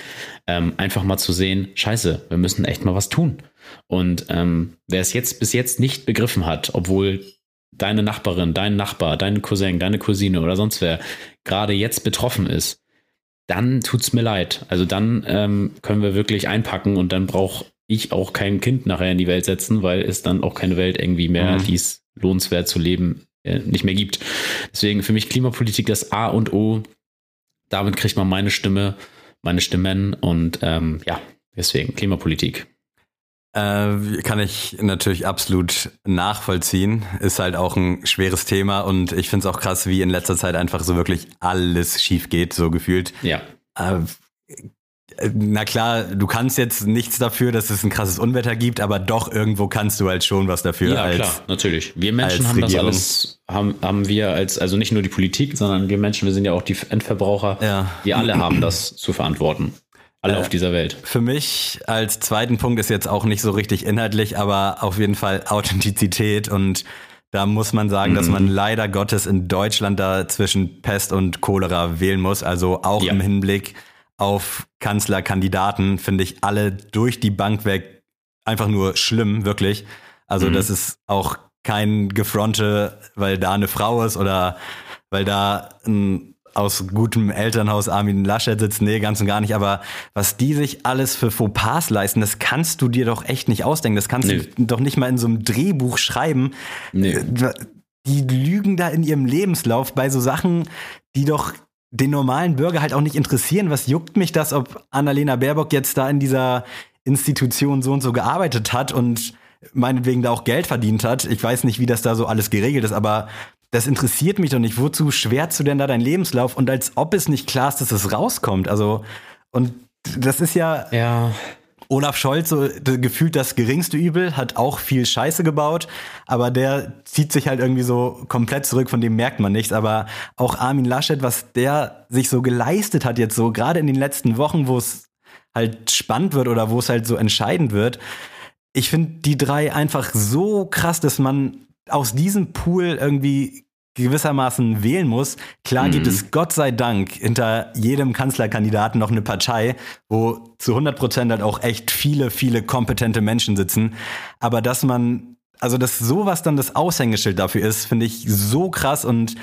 ähm, einfach mal zu sehen, scheiße, wir müssen echt mal was tun. Und ähm, wer es jetzt bis jetzt nicht begriffen hat, obwohl deine Nachbarin, dein Nachbar, dein Cousin, deine Cousine oder sonst wer gerade jetzt betroffen ist, dann tut's mir leid. Also dann ähm, können wir wirklich einpacken und dann brauche ich auch kein Kind nachher in die Welt setzen, weil es dann auch keine Welt irgendwie mehr, mhm. die es lohnenswert zu leben, äh, nicht mehr gibt. Deswegen für mich Klimapolitik das A und O. Damit kriegt man meine Stimme, meine Stimmen und ähm, ja, deswegen Klimapolitik. Äh, kann ich natürlich absolut nachvollziehen. Ist halt auch ein schweres Thema und ich finde es auch krass, wie in letzter Zeit einfach so wirklich alles schief geht, so gefühlt. Ja. Äh, na klar, du kannst jetzt nichts dafür, dass es ein krasses Unwetter gibt, aber doch irgendwo kannst du halt schon was dafür. Ja, als, klar, natürlich. Wir Menschen haben Regierung. das alles, haben, haben wir als, also nicht nur die Politik, sondern wir Menschen, wir sind ja auch die Endverbraucher. Ja. Wir alle haben das zu verantworten. Alle äh, auf dieser Welt. Für mich als zweiten Punkt ist jetzt auch nicht so richtig inhaltlich, aber auf jeden Fall Authentizität und da muss man sagen, mhm. dass man leider Gottes in Deutschland da zwischen Pest und Cholera wählen muss. Also auch ja. im Hinblick auf Kanzlerkandidaten finde ich alle durch die Bank weg einfach nur schlimm, wirklich. Also mhm. das ist auch kein Gefronte, weil da eine Frau ist oder weil da ein aus gutem Elternhaus Armin Laschet sitzt, nee, ganz und gar nicht. Aber was die sich alles für Fauxpas leisten, das kannst du dir doch echt nicht ausdenken. Das kannst nee. du doch nicht mal in so einem Drehbuch schreiben. Nee. Äh, die lügen da in ihrem Lebenslauf bei so Sachen, die doch den normalen Bürger halt auch nicht interessieren. Was juckt mich das, ob Annalena Baerbock jetzt da in dieser Institution so und so gearbeitet hat und meinetwegen da auch Geld verdient hat. Ich weiß nicht, wie das da so alles geregelt ist, aber das interessiert mich doch nicht. Wozu schwärzt du denn da deinen Lebenslauf? Und als ob es nicht klar ist, dass es rauskommt. Also, und das ist ja. Ja. Olaf Scholz, so gefühlt das geringste Übel, hat auch viel Scheiße gebaut, aber der zieht sich halt irgendwie so komplett zurück, von dem merkt man nichts. Aber auch Armin Laschet, was der sich so geleistet hat jetzt so, gerade in den letzten Wochen, wo es halt spannend wird oder wo es halt so entscheidend wird. Ich finde die drei einfach so krass, dass man aus diesem Pool irgendwie gewissermaßen wählen muss. Klar gibt es Gott sei Dank hinter jedem Kanzlerkandidaten noch eine Partei, wo zu 100 Prozent halt auch echt viele, viele kompetente Menschen sitzen. Aber dass man, also dass sowas dann das Aushängeschild dafür ist, finde ich so krass und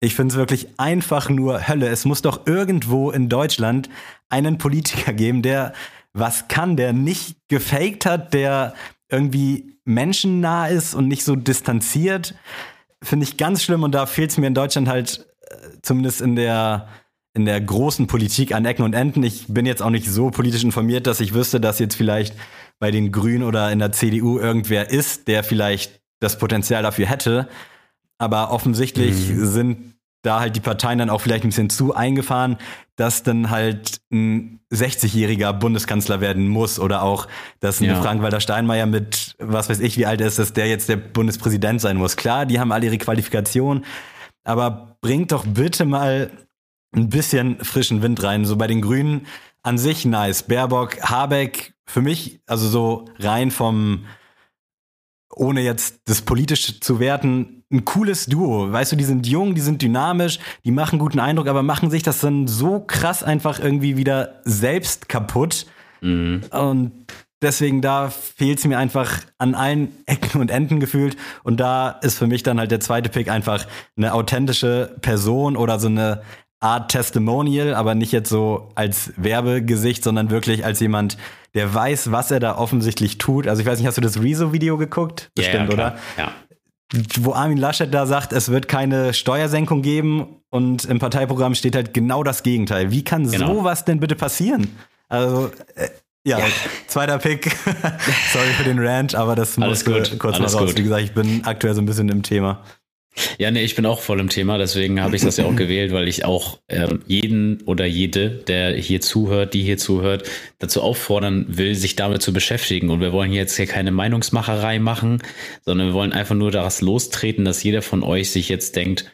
ich finde es wirklich einfach nur Hölle. Es muss doch irgendwo in Deutschland einen Politiker geben, der was kann, der nicht gefaked hat, der irgendwie menschennah ist und nicht so distanziert finde ich ganz schlimm und da fehlt es mir in Deutschland halt äh, zumindest in der in der großen Politik an Ecken und Enden. Ich bin jetzt auch nicht so politisch informiert, dass ich wüsste, dass jetzt vielleicht bei den Grünen oder in der CDU irgendwer ist, der vielleicht das Potenzial dafür hätte. Aber offensichtlich mhm. sind da halt die Parteien dann auch vielleicht ein bisschen zu eingefahren, dass dann halt ein 60-jähriger Bundeskanzler werden muss oder auch, dass eine ja. Frank-Walter Steinmeier mit, was weiß ich, wie alt er ist, dass der jetzt der Bundespräsident sein muss. Klar, die haben alle ihre Qualifikation, aber bringt doch bitte mal ein bisschen frischen Wind rein. So bei den Grünen an sich nice. Baerbock, Habeck, für mich, also so rein vom, ohne jetzt das politisch zu werten, ein cooles Duo. Weißt du, die sind jung, die sind dynamisch, die machen guten Eindruck, aber machen sich das dann so krass einfach irgendwie wieder selbst kaputt. Mhm. Und deswegen da fehlt es mir einfach an allen Ecken und Enden gefühlt. Und da ist für mich dann halt der zweite Pick einfach eine authentische Person oder so eine Art Testimonial, aber nicht jetzt so als Werbegesicht, sondern wirklich als jemand, der weiß, was er da offensichtlich tut. Also ich weiß nicht, hast du das Rezo-Video geguckt? Bestimmt, ja, ja, oder? Ja. Wo Armin Laschet da sagt, es wird keine Steuersenkung geben und im Parteiprogramm steht halt genau das Gegenteil. Wie kann genau. sowas denn bitte passieren? Also, äh, ja, ja, zweiter Pick. Sorry für den Rant, aber das musste kurz Alles mal raus. Gut. Wie gesagt, ich bin aktuell so ein bisschen im Thema. Ja, nee, ich bin auch voll im Thema, deswegen habe ich das ja auch gewählt, weil ich auch ähm, jeden oder jede, der hier zuhört, die hier zuhört, dazu auffordern will, sich damit zu beschäftigen. Und wir wollen jetzt hier keine Meinungsmacherei machen, sondern wir wollen einfach nur daraus lostreten, dass jeder von euch sich jetzt denkt,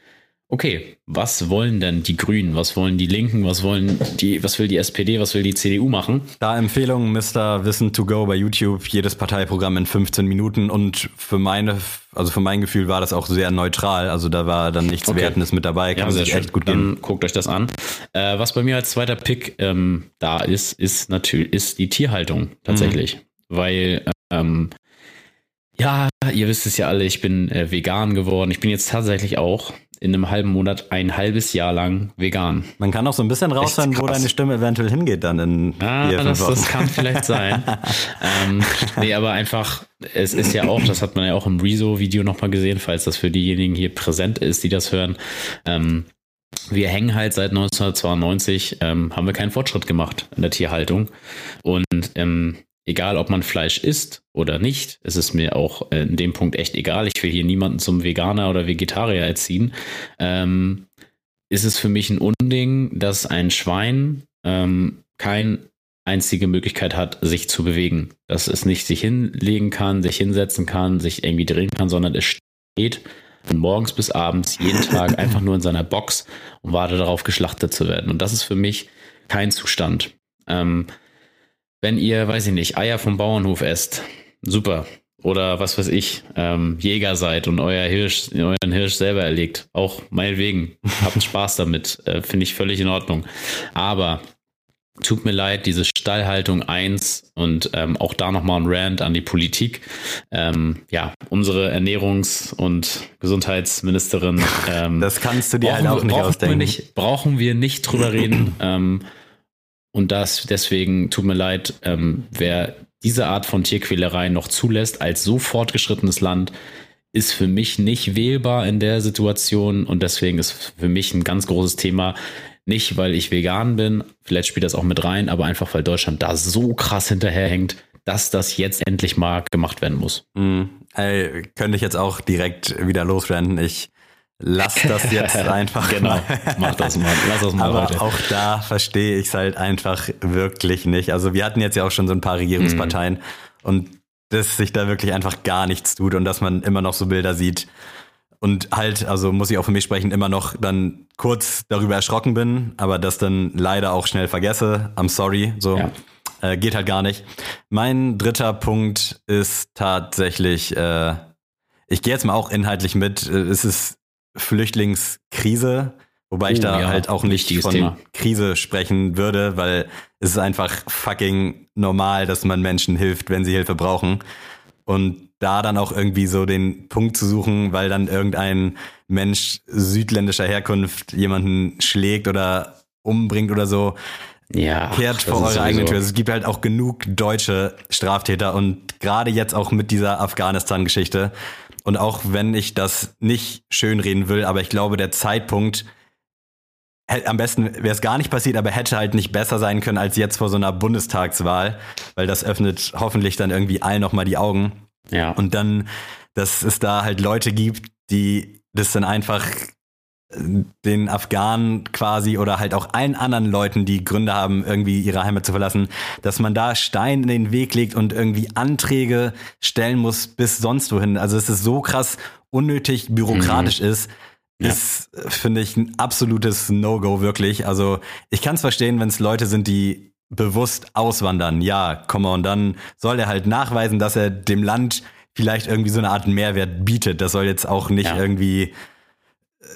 Okay, was wollen denn die Grünen, was wollen die Linken, was wollen die, was will die SPD, was will die CDU machen? Da Empfehlung Mr. Wissen to go bei YouTube, jedes Parteiprogramm in 15 Minuten und für meine, also für mein Gefühl war das auch sehr neutral, also da war dann nichts okay. Wertendes mit dabei, kann ja, sich echt gut dann gehen. guckt euch das an. Äh, was bei mir als zweiter Pick ähm, da ist, ist natürlich, ist die Tierhaltung tatsächlich, mhm. weil ähm, ja, ihr wisst es ja alle, ich bin äh, vegan geworden. Ich bin jetzt tatsächlich auch in einem halben Monat ein halbes Jahr lang vegan. Man kann auch so ein bisschen raushören, wo deine Stimme eventuell hingeht dann in ah, das, das kann vielleicht sein. ähm, nee, aber einfach, es ist ja auch, das hat man ja auch im Rezo-Video nochmal gesehen, falls das für diejenigen hier präsent ist, die das hören. Ähm, wir hängen halt seit 1992, ähm, haben wir keinen Fortschritt gemacht in der Tierhaltung. Und ähm, egal ob man Fleisch isst oder nicht, es ist mir auch in dem Punkt echt egal. Ich will hier niemanden zum Veganer oder Vegetarier erziehen. Ähm, ist es für mich ein Unding, dass ein Schwein ähm, keine einzige Möglichkeit hat, sich zu bewegen. Dass es nicht sich hinlegen kann, sich hinsetzen kann, sich irgendwie drehen kann, sondern es steht von morgens bis abends jeden Tag einfach nur in seiner Box und wartet darauf, geschlachtet zu werden. Und das ist für mich kein Zustand. Ähm, wenn ihr, weiß ich nicht, Eier vom Bauernhof esst, super. Oder was weiß ich, ähm, Jäger seid und euer Hirsch, euren Hirsch selber erlegt. Auch meinetwegen. Habt Spaß damit. Äh, Finde ich völlig in Ordnung. Aber tut mir leid, diese Stallhaltung 1 und ähm, auch da nochmal ein Rant an die Politik. Ähm, ja, unsere Ernährungs- und Gesundheitsministerin. Ähm, das kannst du dir halt auch nicht ausdenken. Wir nicht, brauchen wir nicht drüber reden. ähm, und das deswegen tut mir leid, ähm, wer diese Art von Tierquälerei noch zulässt als so fortgeschrittenes Land, ist für mich nicht wählbar in der Situation und deswegen ist für mich ein ganz großes Thema. Nicht, weil ich vegan bin, vielleicht spielt das auch mit rein, aber einfach, weil Deutschland da so krass hinterherhängt, dass das jetzt endlich mal gemacht werden muss. Mm, ey, könnte ich jetzt auch direkt wieder losrennen. Ich lass das jetzt einfach genau, mal. mach das mal, lass das mal Aber heute. auch da verstehe ich es halt einfach wirklich nicht. Also wir hatten jetzt ja auch schon so ein paar Regierungsparteien mhm. und dass sich da wirklich einfach gar nichts tut und dass man immer noch so Bilder sieht und halt, also muss ich auch für mich sprechen, immer noch dann kurz darüber erschrocken bin, aber das dann leider auch schnell vergesse. I'm sorry, so. Ja. Äh, geht halt gar nicht. Mein dritter Punkt ist tatsächlich, äh, ich gehe jetzt mal auch inhaltlich mit. Äh, es ist Flüchtlingskrise, wobei ich Oh, da ja, halt auch nicht von Thema. Krise sprechen würde, weil es ist einfach fucking normal, dass man Menschen hilft, wenn sie Hilfe brauchen. Und da dann auch irgendwie so den Punkt zu suchen, weil dann irgendein Mensch südländischer Herkunft jemanden schlägt oder umbringt oder so, Ja. kehrt vor eure eigene Tür. Es gibt halt auch genug deutsche Straftäter und gerade jetzt auch mit dieser Afghanistan-Geschichte. Und auch wenn ich das nicht schönreden will, aber ich glaube, der Zeitpunkt am besten wäre es gar nicht passiert, aber hätte halt nicht besser sein können als jetzt vor so einer Bundestagswahl, weil das öffnet hoffentlich dann irgendwie allen nochmal die Augen. Ja. Und dann, dass es da halt Leute gibt, die das dann einfach den Afghanen quasi oder halt auch allen anderen Leuten, die Gründe haben, irgendwie ihre Heimat zu verlassen, dass man da Stein in den Weg legt und irgendwie Anträge stellen muss bis sonst wohin. Also es ist so krass unnötig bürokratisch ist, Ja. ist, äh, finde ich, ein absolutes No-Go wirklich. Also ich kann es verstehen, wenn es Leute sind, die bewusst auswandern. Ja, komm mal, und dann soll er halt nachweisen, dass er dem Land vielleicht irgendwie so eine Art Mehrwert bietet. Das soll jetzt auch nicht Ja. irgendwie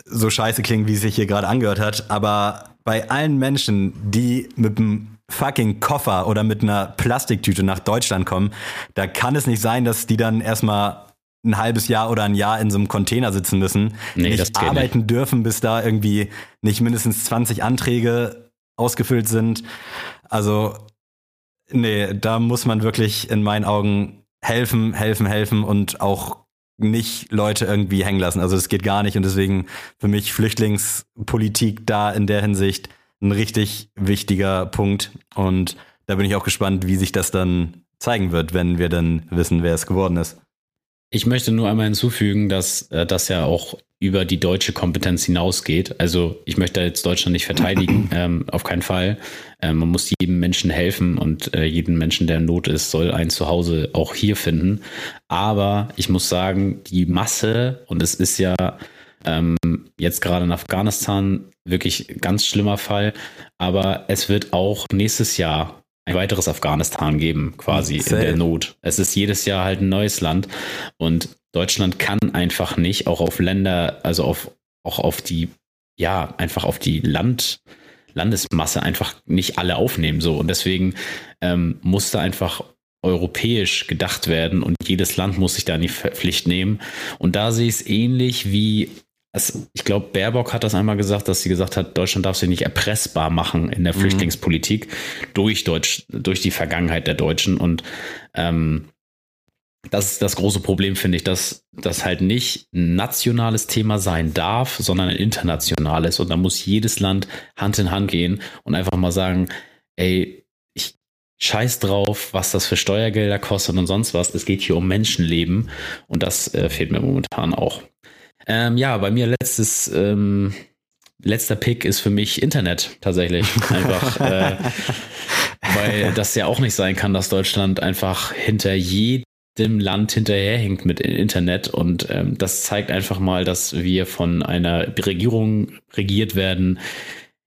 so scheiße klingen, wie es sich hier gerade angehört hat. Aber bei allen Menschen, die mit einem fucking Koffer oder mit einer Plastiktüte nach Deutschland kommen, da kann es nicht sein, dass die dann erstmal ein halbes Jahr oder ein Jahr in so einem Container sitzen müssen, Nee, nicht arbeiten dürfen, bis da irgendwie nicht mindestens 20 Anträge ausgefüllt sind. Also, nee, da muss man wirklich in meinen Augen helfen, helfen, helfen und auch nicht Leute irgendwie hängen lassen. Also das geht gar nicht und deswegen für mich Flüchtlingspolitik da in der Hinsicht ein richtig wichtiger Punkt und da bin ich auch gespannt, wie sich das dann zeigen wird, wenn wir dann wissen, wer es geworden ist. Ich möchte nur einmal hinzufügen, dass äh, das ja auch über die deutsche Kompetenz hinausgeht. Also ich möchte jetzt Deutschland nicht verteidigen, ähm, auf keinen Fall. Ähm, man muss jedem Menschen helfen und äh, jeden Menschen, der in Not ist, soll ein Zuhause auch hier finden. Aber ich muss sagen, die Masse, und es ist ja ähm, jetzt gerade in Afghanistan wirklich ganz schlimmer Fall, aber es wird auch nächstes Jahr ein weiteres Afghanistan geben, quasi in Safe. der Not. Es ist jedes Jahr halt ein neues Land und Deutschland kann einfach nicht, auch auf Länder, also auf, auch auf die, ja, einfach auf die Land, Landesmasse einfach nicht alle aufnehmen so. Und deswegen ähm, muss da einfach europäisch gedacht werden und jedes Land muss sich da in die Pflicht nehmen. Und da sehe ich es ähnlich wie, ich glaube, Baerbock hat das einmal gesagt, dass sie gesagt hat, Deutschland darf sich nicht erpressbar machen in der Mhm. Flüchtlingspolitik durch Deutsch, durch die Vergangenheit der Deutschen. Und ähm, das ist das große Problem, finde ich, dass das halt nicht ein nationales Thema sein darf, sondern ein internationales. Und da muss jedes Land Hand in Hand gehen und einfach mal sagen, ey, ich scheiß drauf, was das für Steuergelder kostet und sonst was. Es geht hier um Menschenleben und das äh, fehlt mir momentan auch. Ähm, ja, bei mir letztes, ähm, letzter Pick ist für mich Internet tatsächlich. Einfach, äh, weil das ja auch nicht sein kann, dass Deutschland einfach hinter jedem Land hinterherhinkt mit Internet. Und ähm, das zeigt einfach mal, dass wir von einer Regierung regiert werden,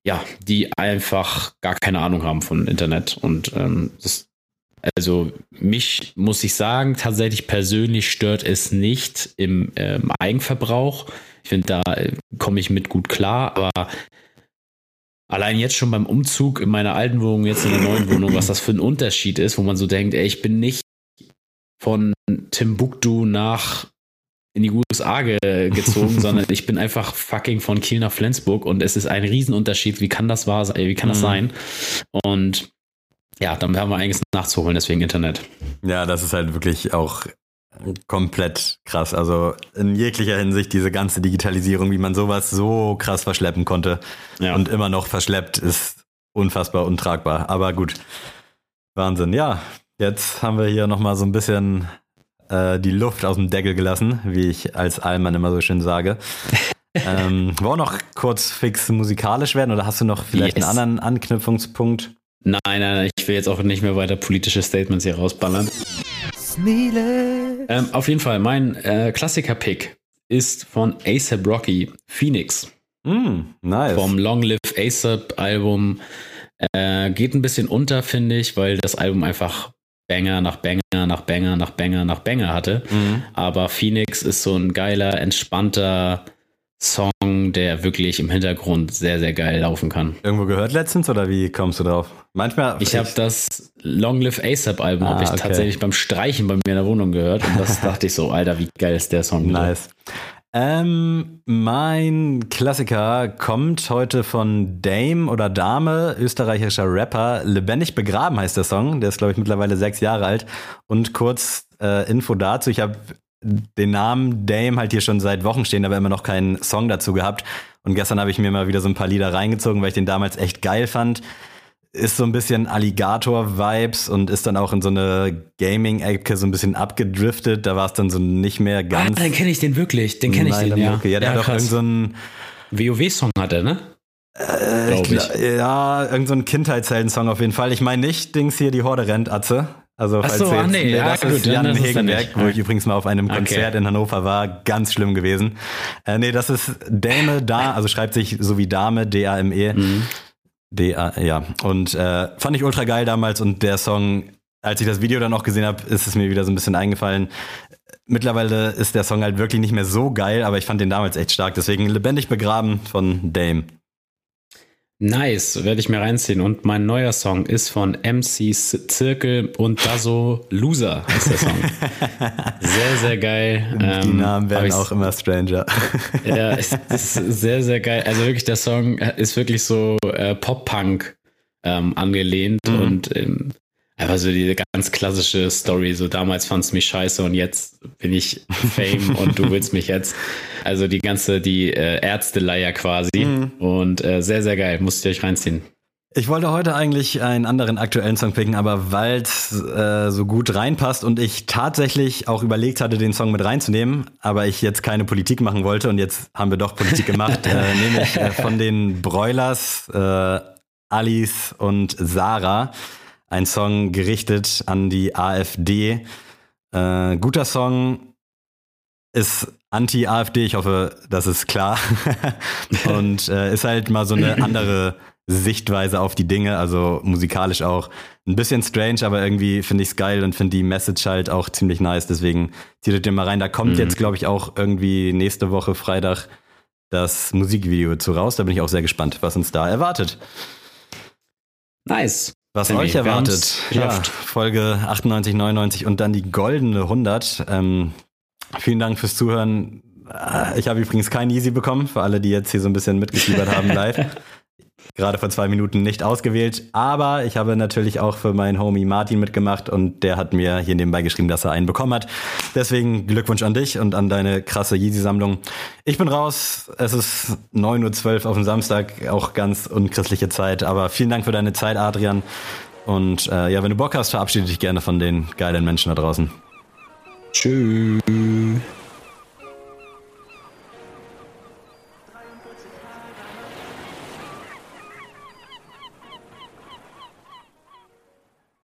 ja, die einfach gar keine Ahnung haben von Internet. Und ähm, das also mich muss ich sagen, tatsächlich persönlich stört es nicht im ähm, Eigenverbrauch. Ich finde, da äh, komme ich mit gut klar, aber allein jetzt schon beim Umzug in meiner alten Wohnung, jetzt in der neuen Wohnung, was das für ein Unterschied ist, wo man so denkt, ey, ich bin nicht von Timbuktu nach in die USA ge gezogen, sondern ich bin einfach fucking von Kiel nach Flensburg und es ist ein Riesenunterschied. Wie kann das wahr sein? Wie kann das Mhm. sein? Und ja, dann haben wir einiges nachzuholen, deswegen Internet. Ja, das ist halt wirklich auch komplett krass. Also in jeglicher Hinsicht diese ganze Digitalisierung, wie man sowas so krass verschleppen konnte Ja. und immer noch verschleppt, ist unfassbar untragbar. Aber gut, Wahnsinn. Ja, jetzt haben wir hier nochmal so ein bisschen äh, die Luft aus dem Deckel gelassen, wie ich als Allmann immer so schön sage. ähm, wollen wir noch kurz fix musikalisch werden oder hast du noch vielleicht Yes. einen anderen Anknüpfungspunkt? Nein, nein, nein, ich will jetzt auch nicht mehr weiter politische Statements hier rausballern. Ähm, auf jeden Fall, mein äh, Klassiker-Pick ist von ASAP Rocky, Phoenix. Mm, nice. vom Long Live ASAP Album. Äh, geht ein bisschen unter, finde ich, weil das Album einfach Banger nach Banger nach Banger nach Banger nach Banger hatte. Mhm. Aber Phoenix ist so ein geiler, entspannter Song, der wirklich im Hintergrund sehr, sehr geil laufen kann. Irgendwo gehört letztens oder wie kommst du drauf? Manchmal. Ich habe das Long Live ASAP Album Ah, habe ich okay. tatsächlich beim Streichen bei mir in der Wohnung gehört und das dachte ich so, Alter, wie geil ist der Song? bitte? Ähm, mein Klassiker kommt heute von Dame oder Dame, österreichischer Rapper. Lebendig begraben heißt der Song. Der ist, glaube ich, mittlerweile sechs Jahre alt. Und kurz äh, Info dazu. Ich habe den Namen Dame halt hier schon seit Wochen stehen, aber immer noch keinen Song dazu gehabt. Und gestern habe ich mir mal wieder so ein paar Lieder reingezogen, weil ich den damals echt geil fand. Ist so ein bisschen Alligator-Vibes und ist dann auch in so eine Gaming-Ecke so ein bisschen abgedriftet. Da war es dann so nicht mehr Ah, ganz. dann kenne ich den wirklich. Den kenne ich den, ja. okay. Ja, der hat auch krass. irgend so ein, WoW-Song hat er, ne? äh, Glaub ich ja, irgend so Kindheitshelden-Song auf jeden Fall. Ich meine nicht Dings hier, die Horde rennt, Atze. Also, Ach falls so, du ach jetzt, nee, ja, das gut, ist Jan Hegenberg, wo ich übrigens mal auf einem Okay. Konzert in Hannover war. Ganz schlimm gewesen. Äh, nee, das ist Dame Da, also schreibt sich so wie Dame, D-A-M-E. Mhm. D-A, ja. Und äh, fand ich ultra geil damals und der Song, als ich das Video dann auch gesehen habe, ist es mir wieder so ein bisschen eingefallen. Mittlerweile ist der Song halt wirklich nicht mehr so geil, aber ich fand den damals echt stark. Deswegen lebendig begraben von Dame. Nice, werde ich mir reinziehen. Und mein neuer Song ist von MC Zirkel und Daso Loser ist der Song. sehr, sehr geil. Die Ähm, Namen werden auch immer stranger. Ja, es ist sehr, sehr geil. Also wirklich, der Song ist wirklich so äh, Pop-Punk ähm, angelehnt Mhm. und ähm, einfach so diese ganz klassische Story. So damals fandst du mich scheiße und jetzt bin ich Fame und du willst mich jetzt. Also die ganze, die äh, Ärzteleier quasi. Mhm. Und äh, sehr, sehr geil. Musst ihr euch reinziehen. Ich wollte heute eigentlich einen anderen aktuellen Song picken, aber weil es äh, so gut reinpasst und ich tatsächlich auch überlegt hatte, den Song mit reinzunehmen, aber ich jetzt keine Politik machen wollte und jetzt haben wir doch Politik gemacht, äh, nehme ich äh, von den Broilers äh, Alice und Sarah ein Song gerichtet an die AfD. Äh, guter Song ist anti-AfD, ich hoffe, das ist klar. und äh, ist halt mal so eine andere Sichtweise auf die Dinge, also musikalisch auch ein bisschen strange, aber irgendwie finde ich es geil und finde die Message halt auch ziemlich nice. Deswegen zieht euch den mal rein. Da kommt Mhm. jetzt, glaube ich, auch irgendwie nächste Woche Freitag das Musikvideo zu raus. Da bin ich auch sehr gespannt, was uns da erwartet. Nice. Was Sammy, euch erwartet, ja. Folge 98, 99 und dann die goldene 100. Ähm, vielen Dank fürs Zuhören. Äh, Ich habe übrigens kein Easy bekommen, für alle, die jetzt hier so ein bisschen mitgefiebert haben live. Gerade vor zwei Minuten nicht ausgewählt, aber ich habe natürlich auch für meinen Homie Martin mitgemacht und der hat mir hier nebenbei geschrieben, dass er einen bekommen hat. Deswegen Glückwunsch an dich und an deine krasse Yeezy-Sammlung. Ich bin raus, es ist 9.12 Uhr auf dem Samstag, auch ganz unchristliche Zeit, aber vielen Dank für deine Zeit, Adrian. Und äh, ja, wenn du Bock hast, verabschiede dich gerne von den geilen Menschen da draußen. Tschüss.